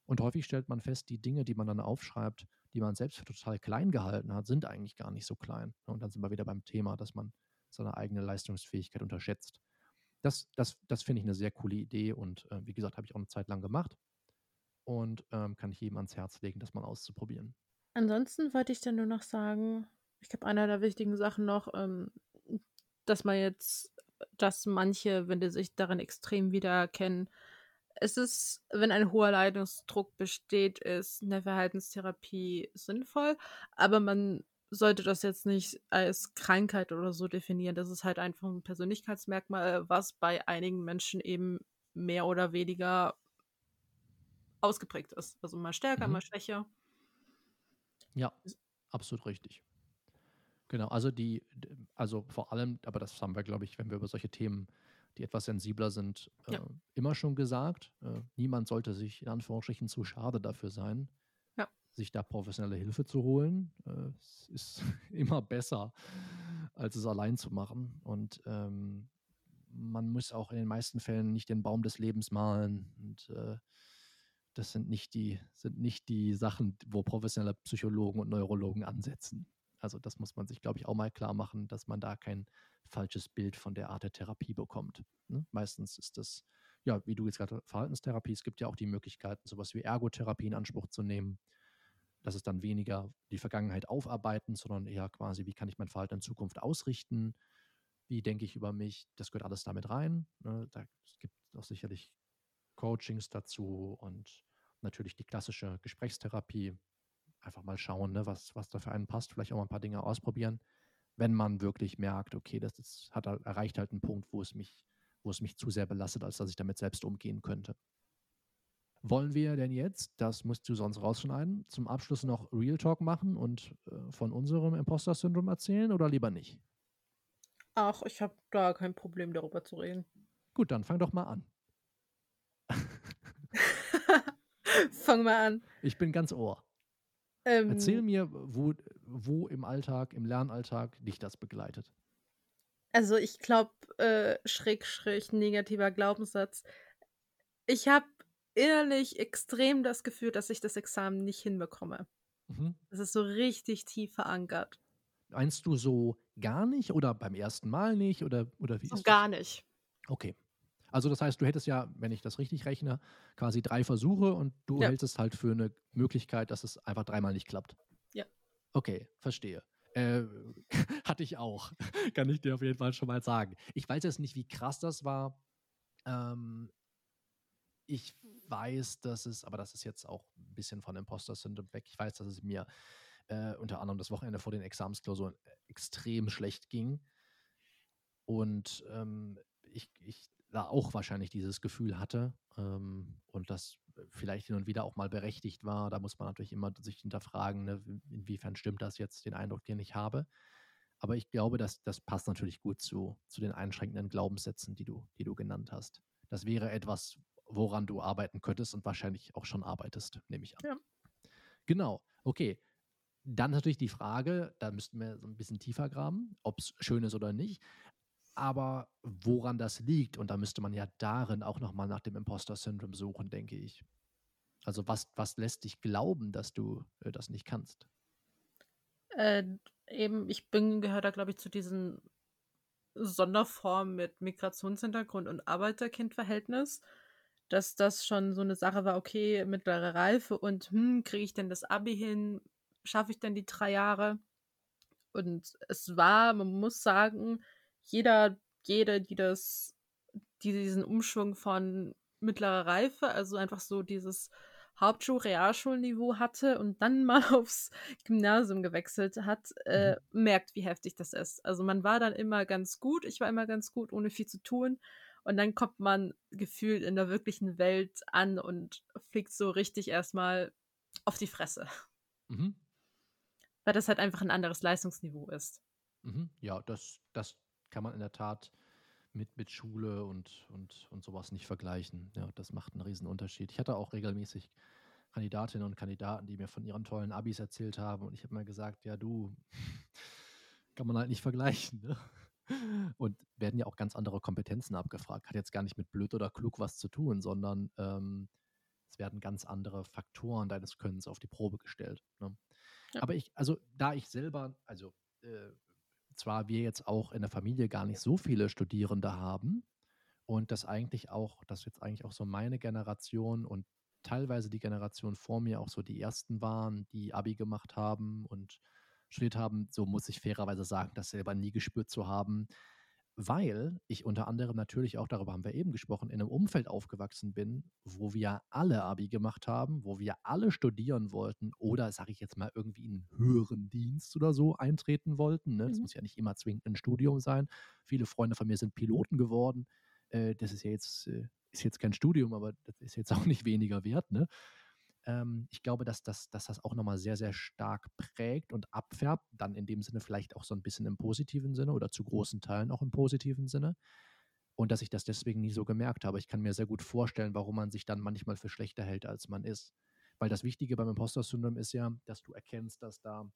Und häufig stellt man fest, die Dinge, die man dann aufschreibt, die man selbst für total klein gehalten hat, sind eigentlich gar nicht so klein. Und dann sind wir wieder beim Thema, dass man seine eigene Leistungsfähigkeit unterschätzt. Das, das, das finde ich eine sehr coole Idee und äh, wie gesagt, habe ich auch eine Zeit lang gemacht und ähm, kann ich jedem ans Herz legen, das mal auszuprobieren. Ansonsten wollte ich dann nur noch sagen, ich glaube, einer der wichtigen Sachen noch, ähm, dass man jetzt dass manche, wenn die sich darin extrem wiedererkennen, es ist, wenn ein hoher Leidungsdruck besteht, ist eine Verhaltenstherapie sinnvoll, aber man sollte das jetzt nicht als Krankheit oder so definieren. Das ist halt einfach ein Persönlichkeitsmerkmal, was bei einigen Menschen eben mehr oder weniger ausgeprägt ist. Also mal stärker, mhm. mal schwächer. Ja, absolut richtig. Genau, also die, also vor allem, aber das haben wir, glaube ich, wenn wir über solche Themen, die etwas sensibler sind, äh, ja. immer schon gesagt. Äh, niemand sollte sich in Anführungsstrichen zu schade dafür sein, ja. sich da professionelle Hilfe zu holen. Äh, es ist immer besser, als es allein zu machen. Und ähm, man muss auch in den meisten Fällen nicht den Baum des Lebens malen. Und äh, das sind nicht die, sind nicht die Sachen, wo professionelle Psychologen und Neurologen ansetzen. Also das muss man sich, glaube ich, auch mal klar machen, dass man da kein falsches Bild von der Art der Therapie bekommt. Ne? Meistens ist das, ja, wie du jetzt gerade Verhaltenstherapie, es gibt ja auch die Möglichkeiten, sowas wie Ergotherapie in Anspruch zu nehmen. Das ist dann weniger die Vergangenheit aufarbeiten, sondern eher quasi, wie kann ich mein Verhalten in Zukunft ausrichten? Wie denke ich über mich? Das gehört alles damit rein. Ne? Da gibt es auch sicherlich Coachings dazu und natürlich die klassische Gesprächstherapie, einfach mal schauen, ne, was, was da für einen passt, vielleicht auch mal ein paar Dinge ausprobieren, wenn man wirklich merkt, okay, das ist, hat, erreicht halt einen Punkt, wo es mich, wo es mich zu sehr belastet, als dass ich damit selbst umgehen könnte. Wollen wir denn jetzt, das musst du sonst rausschneiden, zum Abschluss noch Real Talk machen und äh, von unserem Imposter-Syndrom erzählen oder lieber nicht? Ach, ich habe da kein Problem darüber zu reden. Gut, dann fang doch mal an. fang mal an. Ich bin ganz Ohr. Ähm, Erzähl mir, wo, wo im Alltag, im Lernalltag dich das begleitet. Also ich glaube, äh, schräg, schräg, negativer Glaubenssatz. Ich habe innerlich extrem das Gefühl, dass ich das Examen nicht hinbekomme. Mhm. Das ist so richtig tief verankert. Meinst du so gar nicht oder beim ersten Mal nicht oder, oder wie so Gar nicht. Okay. Also das heißt, du hättest ja, wenn ich das richtig rechne, quasi drei Versuche und du ja. hältst es halt für eine Möglichkeit, dass es einfach dreimal nicht klappt. Ja. Okay, verstehe. Äh, hatte ich auch. Kann ich dir auf jeden Fall schon mal sagen. Ich weiß jetzt nicht, wie krass das war. Ähm, ich weiß, dass es, aber das ist jetzt auch ein bisschen von Imposter Syndrome weg. Ich weiß, dass es mir äh, unter anderem das Wochenende vor den Examensklausuren extrem schlecht ging. Und ähm, ich, ich da auch wahrscheinlich dieses Gefühl hatte ähm, und das vielleicht hin und wieder auch mal berechtigt war. Da muss man natürlich immer sich hinterfragen, ne, inwiefern stimmt das jetzt, den Eindruck, den ich habe. Aber ich glaube, dass das passt natürlich gut zu, zu den einschränkenden Glaubenssätzen, die du, die du genannt hast. Das wäre etwas, woran du arbeiten könntest und wahrscheinlich auch schon arbeitest, nehme ich an. Ja. Genau, okay. Dann natürlich die Frage, da müssten wir so ein bisschen tiefer graben, ob es schön ist oder nicht. Aber woran das liegt, und da müsste man ja darin auch nochmal nach dem Imposter-Syndrom suchen, denke ich. Also was, was lässt dich glauben, dass du äh, das nicht kannst? Äh, eben, ich bin, gehöre da, glaube ich, zu diesen Sonderformen mit Migrationshintergrund und Arbeiterkindverhältnis, dass das schon so eine Sache war, okay, mittlere Reife und hm, kriege ich denn das Abi hin? Schaffe ich denn die drei Jahre? Und es war, man muss sagen, jeder, jede, die das, die diesen Umschwung von mittlerer Reife, also einfach so dieses Hauptschul-, Realschulniveau hatte und dann mal aufs Gymnasium gewechselt hat, äh, mhm. merkt, wie heftig das ist. Also man war dann immer ganz gut, ich war immer ganz gut, ohne viel zu tun. Und dann kommt man gefühlt in der wirklichen Welt an und fliegt so richtig erstmal auf die Fresse. Mhm. Weil das halt einfach ein anderes Leistungsniveau ist. Mhm. Ja, das, das kann man in der Tat mit, mit Schule und, und, und sowas nicht vergleichen. Ja, das macht einen riesen Unterschied. Ich hatte auch regelmäßig Kandidatinnen und Kandidaten, die mir von ihren tollen Abis erzählt haben und ich habe mal gesagt, ja du, kann man halt nicht vergleichen. Ne? Und werden ja auch ganz andere Kompetenzen abgefragt. Hat jetzt gar nicht mit blöd oder klug was zu tun, sondern ähm, es werden ganz andere Faktoren deines Könnens auf die Probe gestellt. Ne? Ja. Aber ich, also da ich selber, also äh, zwar wir jetzt auch in der Familie gar nicht so viele Studierende haben und das eigentlich auch, dass jetzt eigentlich auch so meine Generation und teilweise die Generation vor mir auch so die ersten waren, die Abi gemacht haben und studiert haben, so muss ich fairerweise sagen, das selber nie gespürt zu haben, weil ich unter anderem natürlich auch, darüber haben wir eben gesprochen, in einem Umfeld aufgewachsen bin, wo wir alle Abi gemacht haben, wo wir alle studieren wollten oder, sage ich jetzt mal, irgendwie in einen höheren Dienst oder so eintreten wollten. Ne? Das mhm. muss ja nicht immer zwingend ein Studium sein. Viele Freunde von mir sind Piloten geworden. Äh, das ist ja jetzt, äh, ist jetzt kein Studium, aber das ist jetzt auch nicht weniger wert. Ne? Ähm, ich glaube, dass das, dass das auch nochmal sehr, sehr stark prägt und abfärbt. Dann in dem Sinne vielleicht auch so ein bisschen im positiven Sinne oder zu großen Teilen auch im positiven Sinne. Und dass ich das deswegen nie so gemerkt habe. Ich kann mir sehr gut vorstellen, warum man sich dann manchmal für schlechter hält, als man ist. Weil das Wichtige beim Imposter-Syndrom ist ja, dass du erkennst, dass da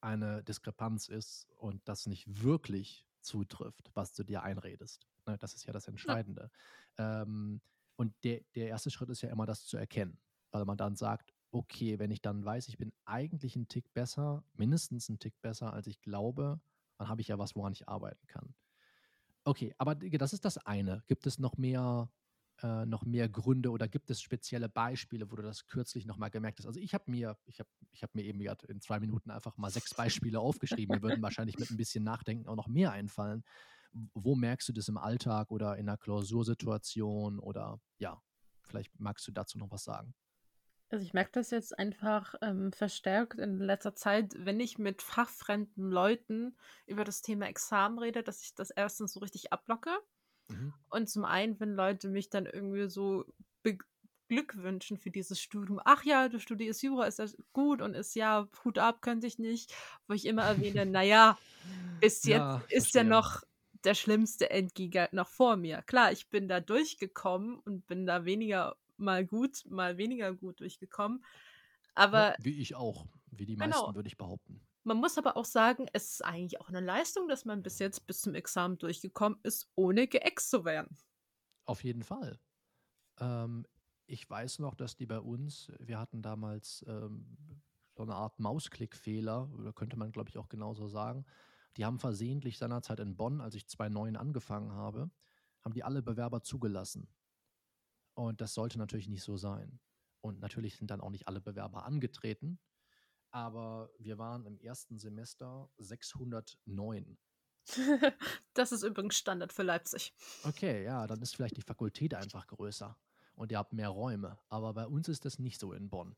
eine Diskrepanz ist und das nicht wirklich zutrifft, was du dir einredest. Ne, das ist ja das Entscheidende. Ja. Ähm, und der, der erste Schritt ist ja immer, das zu erkennen weil man dann sagt, okay, wenn ich dann weiß, ich bin eigentlich ein Tick besser, mindestens ein Tick besser, als ich glaube, dann habe ich ja was, woran ich arbeiten kann. Okay, aber das ist das eine. Gibt es noch mehr, äh, noch mehr Gründe oder gibt es spezielle Beispiele, wo du das kürzlich nochmal gemerkt hast? Also ich habe mir, ich habe ich hab mir eben in zwei Minuten einfach mal sechs Beispiele aufgeschrieben. Mir würden wahrscheinlich mit ein bisschen Nachdenken auch noch mehr einfallen. Wo merkst du das im Alltag oder in einer Klausursituation oder ja, vielleicht magst du dazu noch was sagen. Also ich merke das jetzt einfach ähm, verstärkt in letzter Zeit, wenn ich mit fachfremden Leuten über das Thema Examen rede, dass ich das erstens so richtig abblocke. Mhm. Und zum einen, wenn Leute mich dann irgendwie so beglückwünschen für dieses Studium. Ach ja, du studierst Jura, ist das gut und ist ja, Hut ab, könnte ich nicht. Wo ich immer erwähne, naja, bis jetzt ja, ist ja noch der schlimmste Endgiga noch vor mir. Klar, ich bin da durchgekommen und bin da weniger mal gut, mal weniger gut durchgekommen. Aber. Ja, wie ich auch. Wie die genau. meisten, würde ich behaupten. Man muss aber auch sagen, es ist eigentlich auch eine Leistung, dass man bis jetzt bis zum Examen durchgekommen ist, ohne geext zu werden. Auf jeden Fall. Ähm, ich weiß noch, dass die bei uns, wir hatten damals ähm, so eine Art Mausklickfehler, oder könnte man, glaube ich, auch genauso sagen. Die haben versehentlich seinerzeit in Bonn, als ich 2009 angefangen habe, haben die alle Bewerber zugelassen. Und das sollte natürlich nicht so sein. Und natürlich sind dann auch nicht alle Bewerber angetreten. Aber wir waren im ersten Semester 609. das ist übrigens Standard für Leipzig. Okay, ja, dann ist vielleicht die Fakultät einfach größer und ihr habt mehr Räume. Aber bei uns ist das nicht so in Bonn.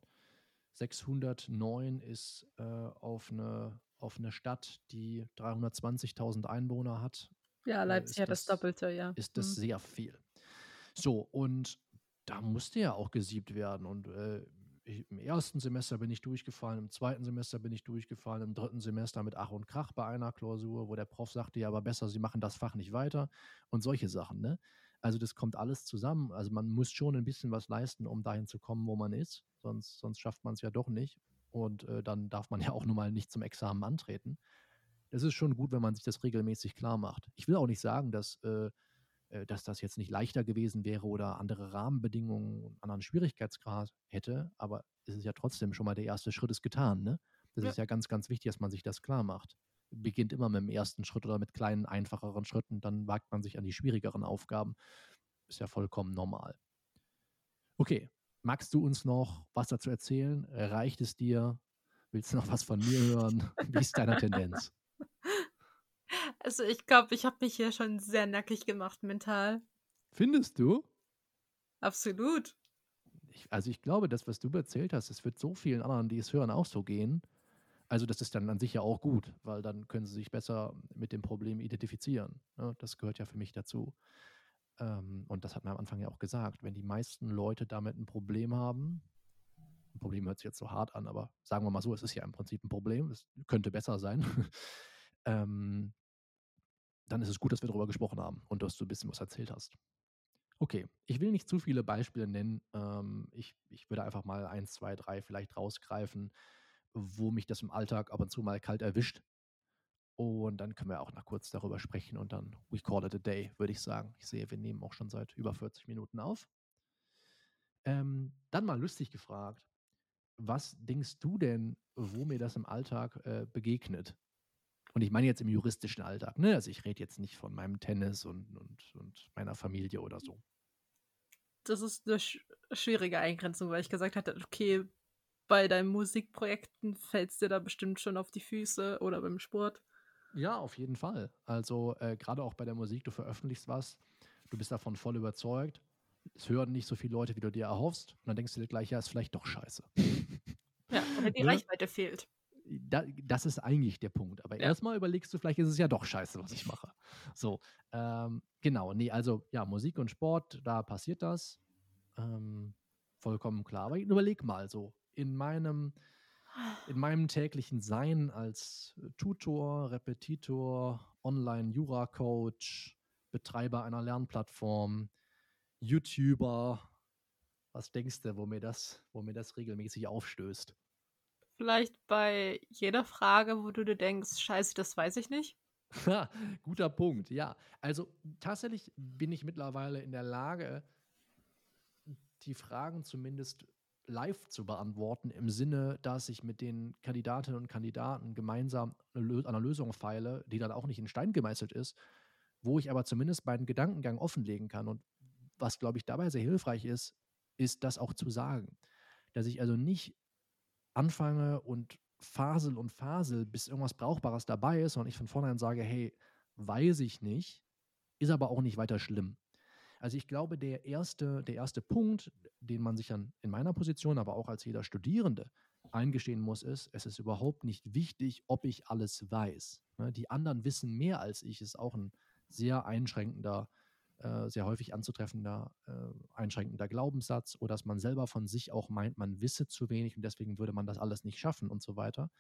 609 ist äh, auf, eine, auf eine Stadt, die 320.000 Einwohner hat. Ja, äh, Leipzig hat das, das, Doppelte, ja. Ist das mhm. sehr viel. So, und da musste ja auch gesiebt werden. Und äh, ich, im ersten Semester bin ich durchgefallen, im zweiten Semester bin ich durchgefallen, im dritten Semester mit Ach und Krach bei einer Klausur, wo der Prof sagte, ja, aber besser, Sie machen das Fach nicht weiter und solche Sachen. Ne? Also das kommt alles zusammen. Also man muss schon ein bisschen was leisten, um dahin zu kommen, wo man ist. Sonst, sonst schafft man es ja doch nicht. und äh, dann darf man ja auch nun mal nicht zum Examen antreten. Das ist schon gut, wenn man sich das regelmäßig klar macht. Ich will auch nicht sagen, dass, äh dass das jetzt nicht leichter gewesen wäre oder andere Rahmenbedingungen, einen anderen Schwierigkeitsgrad hätte, aber es ist ja trotzdem schon mal der erste Schritt ist getan. Ne? Das ja. ist ja ganz, ganz wichtig, dass man sich das klar macht. Beginnt immer mit dem ersten Schritt oder mit kleinen, einfacheren Schritten, dann wagt man sich an die schwierigeren Aufgaben. Ist ja vollkommen normal. Okay, magst du uns noch was dazu erzählen? Reicht es dir? Willst du noch was von mir hören? Wie ist deine Tendenz? Also ich glaube, ich habe mich hier schon sehr nackig gemacht mental. Findest du? Absolut. Ich, also ich glaube, das, was du erzählt hast, es wird so vielen anderen, die es hören, auch so gehen. Also das ist dann an sich ja auch gut, weil dann können sie sich besser mit dem Problem identifizieren. Ne? das gehört ja für mich dazu. Ähm, und das hat man am Anfang ja auch gesagt. Wenn die meisten Leute damit ein Problem haben, ein Problem hört sich jetzt so hart an, aber sagen wir mal so, es ist ja im Prinzip ein Problem, es könnte besser sein, ähm, dann ist es gut, dass wir darüber gesprochen haben und dass du ein bisschen was erzählt hast. Okay, ich will nicht zu viele Beispiele nennen. Ähm, ich, ich würde einfach mal eins, zwei, drei vielleicht rausgreifen, wo mich das im Alltag ab und zu mal kalt erwischt. Und dann können wir auch noch kurz darüber sprechen und dann we call it a day, würde ich sagen. Ich sehe, wir nehmen auch schon seit über 40 Minuten auf. Ähm, dann mal lustig gefragt, was denkst du denn, wo mir das im Alltag äh, begegnet? Und ich meine jetzt im juristischen Alltag, ne? Also ich rede jetzt nicht von meinem Tennis und, und, und meiner Familie oder so. Das ist eine sch schwierige Eingrenzung, weil ich gesagt hatte, okay, bei deinen Musikprojekten fällt es dir da bestimmt schon auf die Füße oder beim Sport. Ja, auf jeden Fall. Also äh, gerade auch bei der Musik, du veröffentlichst was, du bist davon voll überzeugt, es hören nicht so viele Leute, wie du dir erhoffst, und dann denkst du dir gleich, ja, ist vielleicht doch scheiße. Ja, oder die ne? Reichweite fehlt. Da, das ist eigentlich der Punkt. Aber ja. erstmal überlegst du, vielleicht ist es ja doch scheiße, was ich mache. So, ähm, genau. Nee, also ja, Musik und Sport, da passiert das. Ähm, vollkommen klar. Aber überleg mal so, in meinem in meinem täglichen Sein als Tutor, Repetitor, Online-Jura-Coach, Betreiber einer Lernplattform, YouTuber, was denkst du, wo mir das, wo mir das regelmäßig aufstößt? Vielleicht bei jeder Frage, wo du dir denkst, scheiße, das weiß ich nicht. Guter Punkt, ja. Also tatsächlich bin ich mittlerweile in der Lage, die Fragen zumindest live zu beantworten, im Sinne, dass ich mit den Kandidatinnen und Kandidaten gemeinsam an einer Lösung feile, die dann auch nicht in Stein gemeißelt ist, wo ich aber zumindest meinen Gedankengang offenlegen kann. Und was, glaube ich, dabei sehr hilfreich ist, ist das auch zu sagen. Dass ich also nicht anfange und fasel und fasel, bis irgendwas Brauchbares dabei ist, und ich von vornherein sage, hey, weiß ich nicht, ist aber auch nicht weiter schlimm. Also ich glaube, der erste, der erste Punkt, den man sich dann in meiner Position, aber auch als jeder Studierende eingestehen muss, ist, es ist überhaupt nicht wichtig, ob ich alles weiß. Ne, die anderen wissen mehr als ich, ist auch ein sehr einschränkender, äh, sehr häufig anzutreffender, äh, einschränkender Glaubenssatz oder dass man selber von sich auch meint, man wisse zu wenig und deswegen würde man das alles nicht schaffen und so weiter.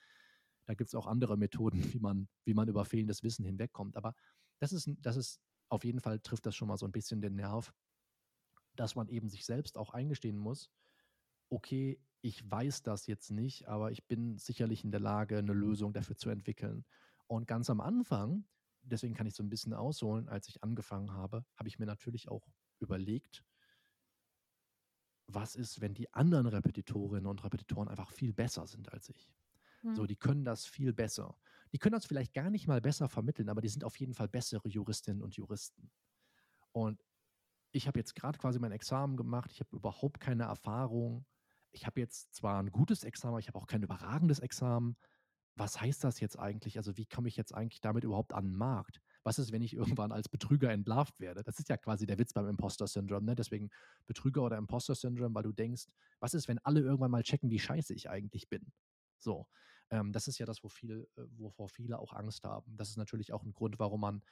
Da gibt es auch andere Methoden, wie man, wie man über fehlendes Wissen hinwegkommt. Aber das ist, das ist auf jeden Fall trifft das schon mal so ein bisschen den Nerv, dass man eben sich selbst auch eingestehen muss, okay, ich weiß das jetzt nicht, aber ich bin sicherlich in der Lage, eine Lösung dafür zu entwickeln. Und ganz am Anfang, deswegen kann ich so ein bisschen ausholen, als ich angefangen habe, habe ich mir natürlich auch überlegt, was ist, wenn die anderen Repetitorinnen und Repetitoren einfach viel besser sind als ich? So, hm. die können das viel besser. Die können das vielleicht gar nicht mal besser vermitteln, aber die sind auf jeden Fall bessere Juristinnen und Juristen. Und ich habe jetzt gerade quasi mein Examen gemacht, ich habe überhaupt keine Erfahrung. Ich habe jetzt zwar ein gutes Examen, aber ich habe auch kein überragendes Examen. Was heißt das jetzt eigentlich? Also, wie komme ich jetzt eigentlich damit überhaupt an den Markt? Was ist, wenn ich irgendwann als Betrüger entlarvt werde? Das ist ja quasi der Witz beim Imposter-Syndrom, ne? Deswegen Betrüger oder Imposter-Syndrom, weil du denkst, was ist, wenn alle irgendwann mal checken, wie scheiße ich eigentlich bin? So. Ähm, das ist ja das, wo viel, äh, wovor viele auch Angst haben. Das ist natürlich auch ein Grund, warum man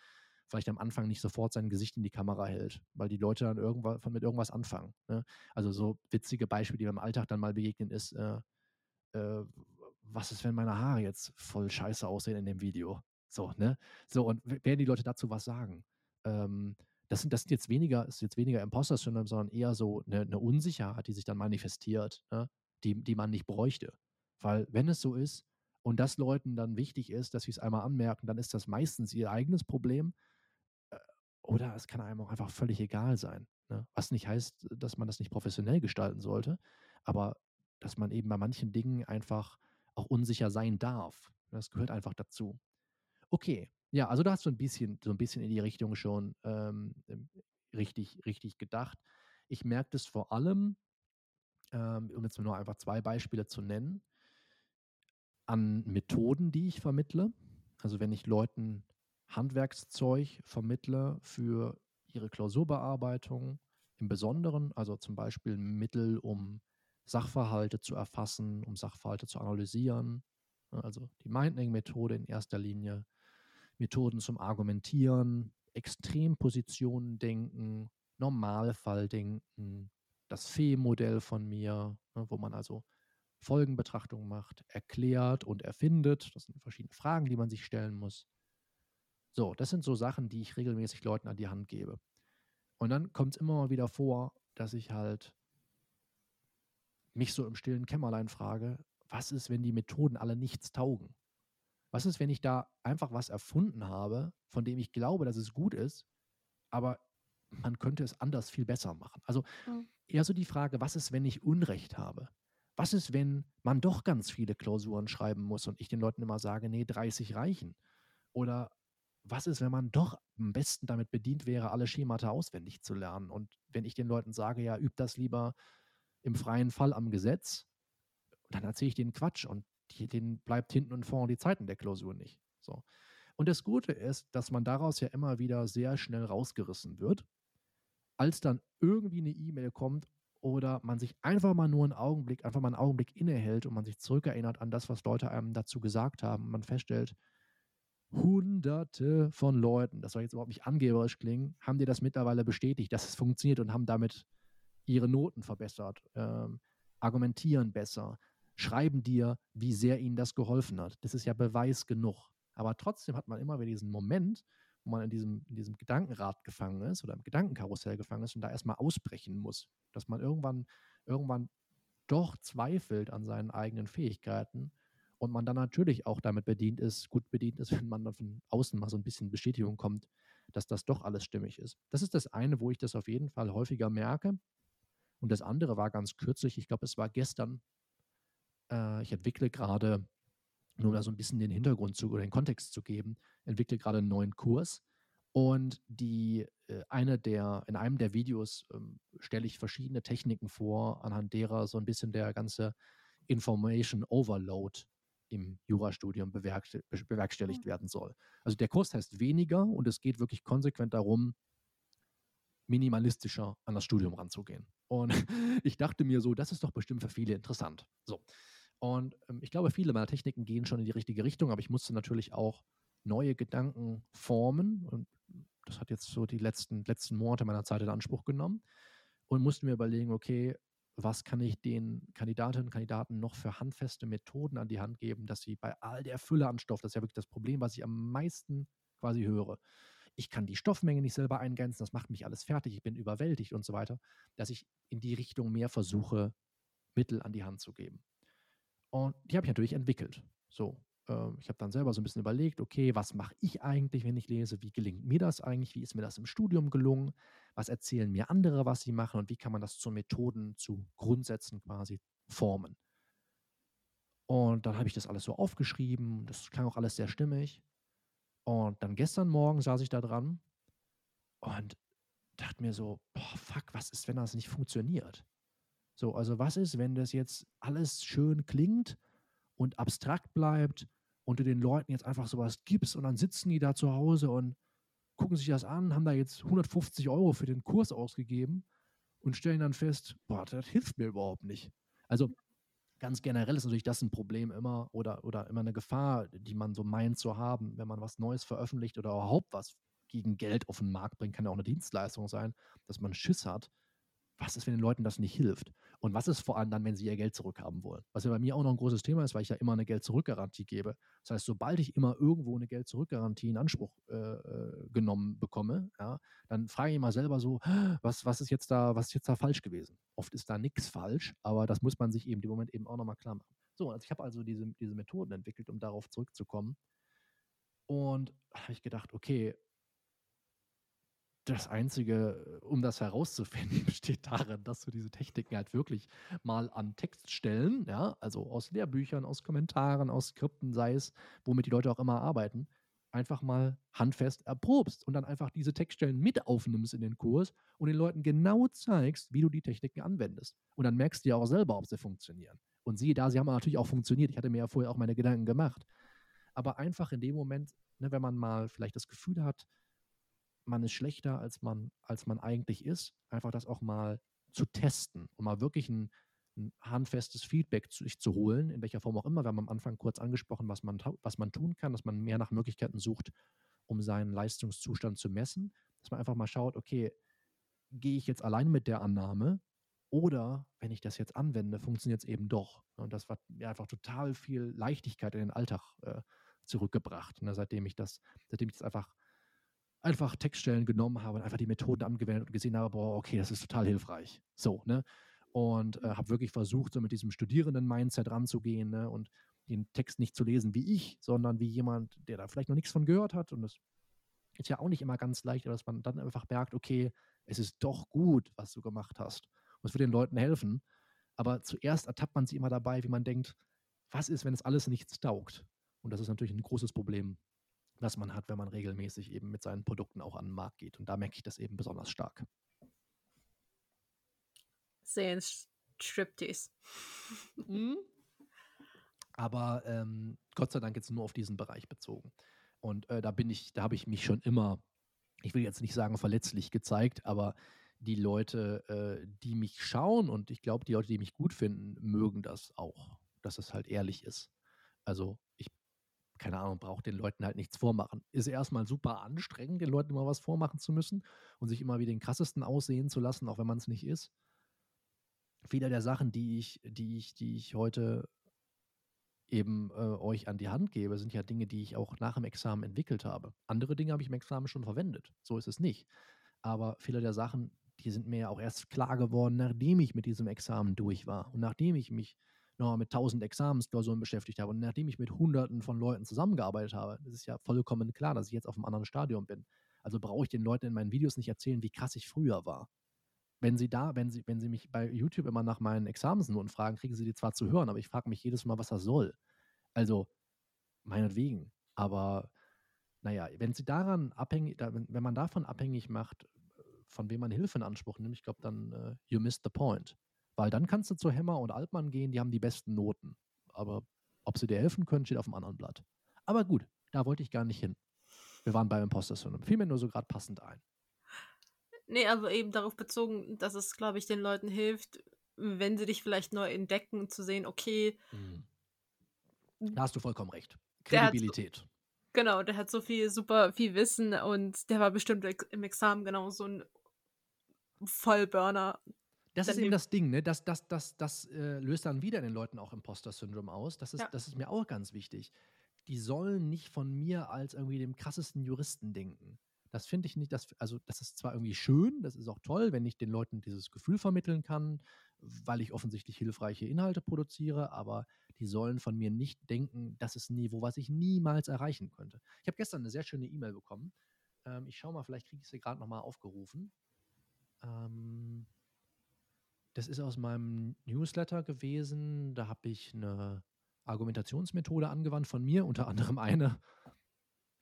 vielleicht am Anfang nicht sofort sein Gesicht in die Kamera hält, weil die Leute dann irgendwas, mit irgendwas anfangen. Ne? Also so witzige Beispiele, die beim Alltag dann mal begegnen, ist, äh, äh, was ist, wenn meine Haare jetzt voll scheiße aussehen in dem Video? So, ne? So, und werden die Leute dazu was sagen? Ähm, das sind, das sind jetzt weniger, ist jetzt weniger Imposter-Syndrom, sondern eher so eine, eine, Unsicherheit, die sich dann manifestiert, ne? die, die man nicht bräuchte Weil wenn es so ist und das Leuten dann wichtig ist, dass sie es einmal anmerken, dann ist das meistens ihr eigenes Problem. Äh, oder es kann einem auch einfach völlig egal sein. Ne? Was nicht heißt, dass man das nicht professionell gestalten sollte, aber dass man eben bei manchen Dingen einfach auch unsicher sein darf. Das gehört einfach dazu. Okay, ja, also da hast du ein bisschen, so ein bisschen in die Richtung schon ähm, ähm richtig, richtig gedacht. Ich merke das vor allem, ähm, um jetzt nur einfach zwei Beispiele zu nennen, an Methoden, die ich vermittle. Also wenn ich Leuten Handwerkszeug vermittle für ihre Klausurbearbeitung im Besonderen, also zum Beispiel Mittel, um Sachverhalte zu erfassen, um Sachverhalte zu analysieren. Also die Minding-Methode in erster Linie, Methoden zum Argumentieren, Extrempositionen denken, Normalfalldenken, das Fee-Modell von mir, ne, wo man also Folgenbetrachtungen macht, erklärt und erfindet. Das sind verschiedene Fragen, die man sich stellen muss. So, das sind so Sachen, die ich regelmäßig Leuten an die Hand gebe. Und dann kommt es immer mal wieder vor, dass ich halt mich so im stillen Kämmerlein frage, was ist, wenn die Methoden alle nichts taugen? Was ist, wenn ich da einfach was erfunden habe, von dem ich glaube, dass es gut ist, aber man könnte es anders viel besser machen? Also mhm. eher so die Frage, was ist, wenn ich Unrecht habe? Was ist, wenn man doch ganz viele Klausuren schreiben muss und ich den Leuten immer sage, nee, 30 reichen? Oder was ist, wenn man doch am besten damit bedient wäre, alle Schemata auswendig zu lernen? Und wenn ich den Leuten sage, ja, übt das lieber im freien Fall am Gesetz, dann erzähle ich denen Quatsch und denen bleibt hinten und vorne die Zeiten der Klausur nicht. So. Und das Gute ist, dass man daraus ja immer wieder sehr schnell rausgerissen wird, als dann irgendwie eine E-Mail kommt oder man sich einfach mal nur einen Augenblick, einfach mal einen Augenblick innehält und man sich zurückerinnert an das, was Leute einem dazu gesagt haben. Und man feststellt, hunderte von Leuten, das soll jetzt überhaupt nicht angeberisch klingen, haben dir das mittlerweile bestätigt, dass es funktioniert und haben damit ihre Noten verbessert, ähm, argumentieren besser, schreiben dir, wie sehr ihnen das geholfen hat. Das ist ja Beweis genug. Aber trotzdem hat man immer wieder diesen Moment, wo man in diesem, in diesem Gedankenrad gefangen ist oder im Gedankenkarussell gefangen ist und da erstmal ausbrechen muss. Dass man irgendwann, irgendwann doch zweifelt an seinen eigenen Fähigkeiten und man dann natürlich auch damit bedient ist, gut bedient ist, wenn man dann von außen mal so ein bisschen Bestätigung kommt, dass das doch alles stimmig ist. Das ist das eine, wo ich das auf jeden Fall häufiger merke. Und das andere war ganz kürzlich, ich glaube, es war gestern. Äh, ich entwickle gerade, nur um da so ein bisschen den Hintergrund zu oder den Kontext zu geben, entwickle gerade einen neuen Kurs. Und die, äh, eine der, in einem der Videos ähm, stelle ich verschiedene Techniken vor, anhand derer so ein bisschen der ganze Information Overload im Jurastudium bewerkstelligt werden soll. Also der Kurs heißt weniger und es geht wirklich konsequent darum, minimalistischer an das Studium ranzugehen. Und ich dachte mir so, das ist doch bestimmt für viele interessant. So. Und ähm, ich glaube, viele meiner Techniken gehen schon in die richtige Richtung, aber ich musste natürlich auch neue Gedanken formen. Und das hat jetzt so die letzten, letzten Monate meiner Zeit in Anspruch genommen. Und musste mir überlegen, okay, was kann ich den Kandidatinnen und Kandidaten noch für handfeste Methoden an die Hand geben, dass sie bei all der Fülle an Stoff, das ist ja wirklich das Problem, was ich am meisten quasi höre, ich kann die Stoffmenge nicht selber eingrenzen, das macht mich alles fertig, ich bin überwältigt und so weiter, dass ich in die Richtung mehr versuche, Mittel an die Hand zu geben. Und die habe ich natürlich entwickelt. So, äh, ich habe dann selber so ein bisschen überlegt, okay, was mache ich eigentlich, wenn ich lese? Wie gelingt mir das eigentlich? Wie ist mir das im Studium gelungen? Was erzählen mir andere, was sie machen? Und wie kann man das zu Methoden, zu Grundsätzen quasi formen? Und dann habe ich das alles so aufgeschrieben. Das klang auch alles sehr stimmig. Und dann gestern Morgen saß ich da dran und dachte mir so, boah, fuck, was ist, wenn das nicht funktioniert? So, also was ist, wenn das jetzt alles schön klingt und abstrakt bleibt und du den Leuten jetzt einfach sowas gibst und dann sitzen die da zu Hause und gucken sich das an, haben da jetzt 150 Euro für den Kurs ausgegeben und stellen dann fest, boah, das hilft mir überhaupt nicht. Also ganz generell ist natürlich das ein Problem immer oder, oder immer eine Gefahr, die man so meint zu haben, wenn man was Neues veröffentlicht oder überhaupt was gegen Geld auf den Markt bringt, kann ja auch eine Dienstleistung sein, dass man Schiss hat, was ist, wenn den Leuten das nicht hilft? Und was ist vor allem dann, wenn sie ihr Geld zurückhaben wollen? Was ja bei mir auch noch ein großes Thema ist, weil ich ja immer eine Geld-Zurück-Garantie gebe. Das heißt, sobald ich immer irgendwo eine Geld-Zurück-Garantie in Anspruch äh, äh genommen bekomme, ja, dann frage ich mal selber so, was, was ist jetzt da, was ist jetzt da falsch gewesen? Oft ist da nichts falsch, aber das muss man sich eben im Moment eben auch nochmal klar machen. So, also ich habe also diese, diese Methoden entwickelt, um darauf zurückzukommen. Und habe ich gedacht, okay, das Einzige, um das herauszufinden, besteht darin, dass du diese Techniken halt wirklich mal an Textstellen, ja, also aus Lehrbüchern, aus Kommentaren, aus Skripten, sei es, womit die Leute auch immer arbeiten, einfach mal handfest erprobst und dann einfach diese Textstellen mit aufnimmst in den Kurs und den Leuten genau zeigst, wie du die Techniken anwendest. Und dann merkst du ja auch selber, ob sie funktionieren. Und siehe da, sie haben natürlich auch funktioniert. Ich hatte mir ja vorher auch meine Gedanken gemacht. Aber einfach in dem Moment, ne, wenn man mal vielleicht das Gefühl hat, man ist schlechter, als man, als man eigentlich ist, einfach das auch mal zu testen und mal wirklich ein, ein handfestes Feedback zu, sich zu holen, in welcher Form auch immer. Wir haben am Anfang kurz angesprochen, was man, was man tun kann, dass man mehr nach Möglichkeiten sucht, um seinen Leistungszustand zu messen. Dass man einfach mal schaut, okay, gehe ich jetzt allein mit der Annahme oder wenn ich das jetzt anwende, funktioniert es eben doch. Und das hat mir einfach total viel Leichtigkeit in den Alltag äh, zurückgebracht. Ne, seitdem ich das, seitdem ich das einfach einfach Textstellen genommen habe und einfach die Methoden angewendet und gesehen habe, boah, okay, das ist total hilfreich. So, ne? Und äh, habe wirklich versucht, so mit diesem Studierenden-Mindset ranzugehen ne? und den Text nicht zu lesen wie ich, sondern wie jemand, der da vielleicht noch nichts von gehört hat. Und das ist ja auch nicht immer ganz leicht, dass man dann einfach merkt, okay, es ist doch gut, was du gemacht hast. Und es wird den Leuten helfen. Aber zuerst ertappt man sie immer dabei, wie man denkt, was ist, wenn es alles nichts taugt? Und das ist natürlich ein großes Problem was man hat, wenn man regelmäßig eben mit seinen Produkten auch an den Markt geht. Und da merke ich das eben besonders stark. Sehen Striptease. Mhm. Aber ähm, Gott sei Dank jetzt nur auf diesen Bereich bezogen. Und äh, da bin ich, da habe ich mich schon immer, ich will jetzt nicht sagen verletzlich gezeigt, aber die Leute, äh, die mich schauen und ich glaube, die Leute, die mich gut finden, mögen das auch, dass es halt ehrlich ist. Also ich keine Ahnung, braucht den Leuten halt nichts vormachen. Ist erstmal super anstrengend, den Leuten immer was vormachen zu müssen und sich immer wie den krassesten aussehen zu lassen, auch wenn man es nicht ist. Viele der Sachen, die ich, die ich, die ich heute eben äh, euch an die Hand gebe, sind ja Dinge, die ich auch nach dem Examen entwickelt habe. Andere Dinge habe ich im Examen schon verwendet. So ist es nicht. Aber viele der Sachen, die sind mir ja auch erst klar geworden, nachdem ich mit diesem Examen durch war und nachdem ich mich nochmal mit tausend Examensklausuren beschäftigt habe und nachdem ich mit hunderten von Leuten zusammengearbeitet habe, ist es ja vollkommen klar, dass ich jetzt auf einem anderen Stadium bin. Also brauche ich den Leuten in meinen Videos nicht erzählen, wie krass ich früher war. Wenn sie da, wenn sie, wenn sie mich bei YouTube immer nach meinen Examensnoten fragen, kriegen sie die zwar zu hören, aber ich frage mich jedes Mal, was das soll. Also, meinetwegen. Aber naja, wenn sie daran abhängig, wenn man davon abhängig macht, von wem man Hilfe in Anspruch nimmt, ich glaube, dann uh, you missed the point. Weil dann kannst du zu Hämmer und Altmann gehen, die haben die besten Noten. Aber ob sie dir helfen können, steht auf dem anderen Blatt. Aber gut, da wollte ich gar nicht hin. Wir waren beim Imposter Syndrome. Fiel mir nur so gerade passend ein. Nee, aber eben darauf bezogen, dass es, glaube ich, den Leuten hilft, wenn sie dich vielleicht neu entdecken, zu sehen, okay. Mhm. Da hast du vollkommen recht. Kredibilität. Der so, genau, der hat so viel, super viel Wissen und der war bestimmt im Examen genau so ein Vollburner, das ist eben das Ding, ne? Das, das, das, das äh, löst dann wieder in den Leuten auch Imposter-Syndrom aus. Das ist, ja. das ist mir auch ganz wichtig. Die sollen nicht von mir als irgendwie dem krassesten Juristen denken. Das finde ich nicht, das, also das ist zwar irgendwie schön, das ist auch toll, wenn ich den Leuten dieses Gefühl vermitteln kann, weil ich offensichtlich hilfreiche Inhalte produziere, aber die sollen von mir nicht denken, das ist ein Niveau, was ich niemals erreichen könnte. Ich habe gestern eine sehr schöne E-Mail bekommen. Ähm, ich schaue mal, vielleicht kriege ich sie gerade nochmal aufgerufen. Ähm, das ist aus meinem Newsletter gewesen. Da habe ich eine Argumentationsmethode angewandt von mir, unter anderem eine,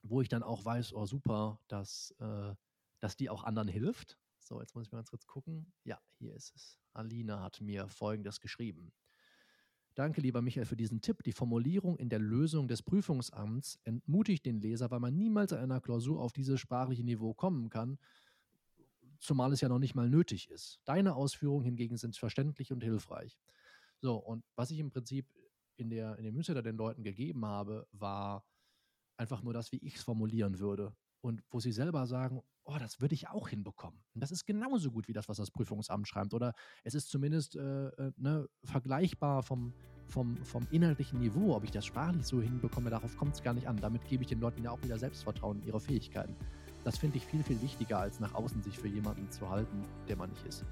wo ich dann auch weiß, oh super, dass, äh, dass die auch anderen hilft. So, jetzt muss ich mal ganz kurz gucken. Ja, hier ist es. Alina hat mir Folgendes geschrieben. Danke, lieber Michael, für diesen Tipp. Die Formulierung in der Lösung des Prüfungsamts entmutigt den Leser, weil man niemals in einer Klausur auf dieses sprachliche Niveau kommen kann zumal es ja noch nicht mal nötig ist. Deine Ausführungen hingegen sind verständlich und hilfreich. So, und was ich im Prinzip in, der, in dem Newsletter den Leuten gegeben habe, war einfach nur das, wie ich es formulieren würde. Und wo sie selber sagen, oh, das würde ich auch hinbekommen. Und das ist genauso gut wie das, was das Prüfungsamt schreibt. Oder es ist zumindest äh, äh ne, vergleichbar vom, vom, vom inhaltlichen Niveau. Ob ich das sprachlich so hinbekomme, darauf kommt es gar nicht an. Damit gebe ich den Leuten ja auch wieder Selbstvertrauen in ihre Fähigkeiten. Das finde ich viel, viel wichtiger, als nach außen sich für jemanden zu halten, der man nicht ist.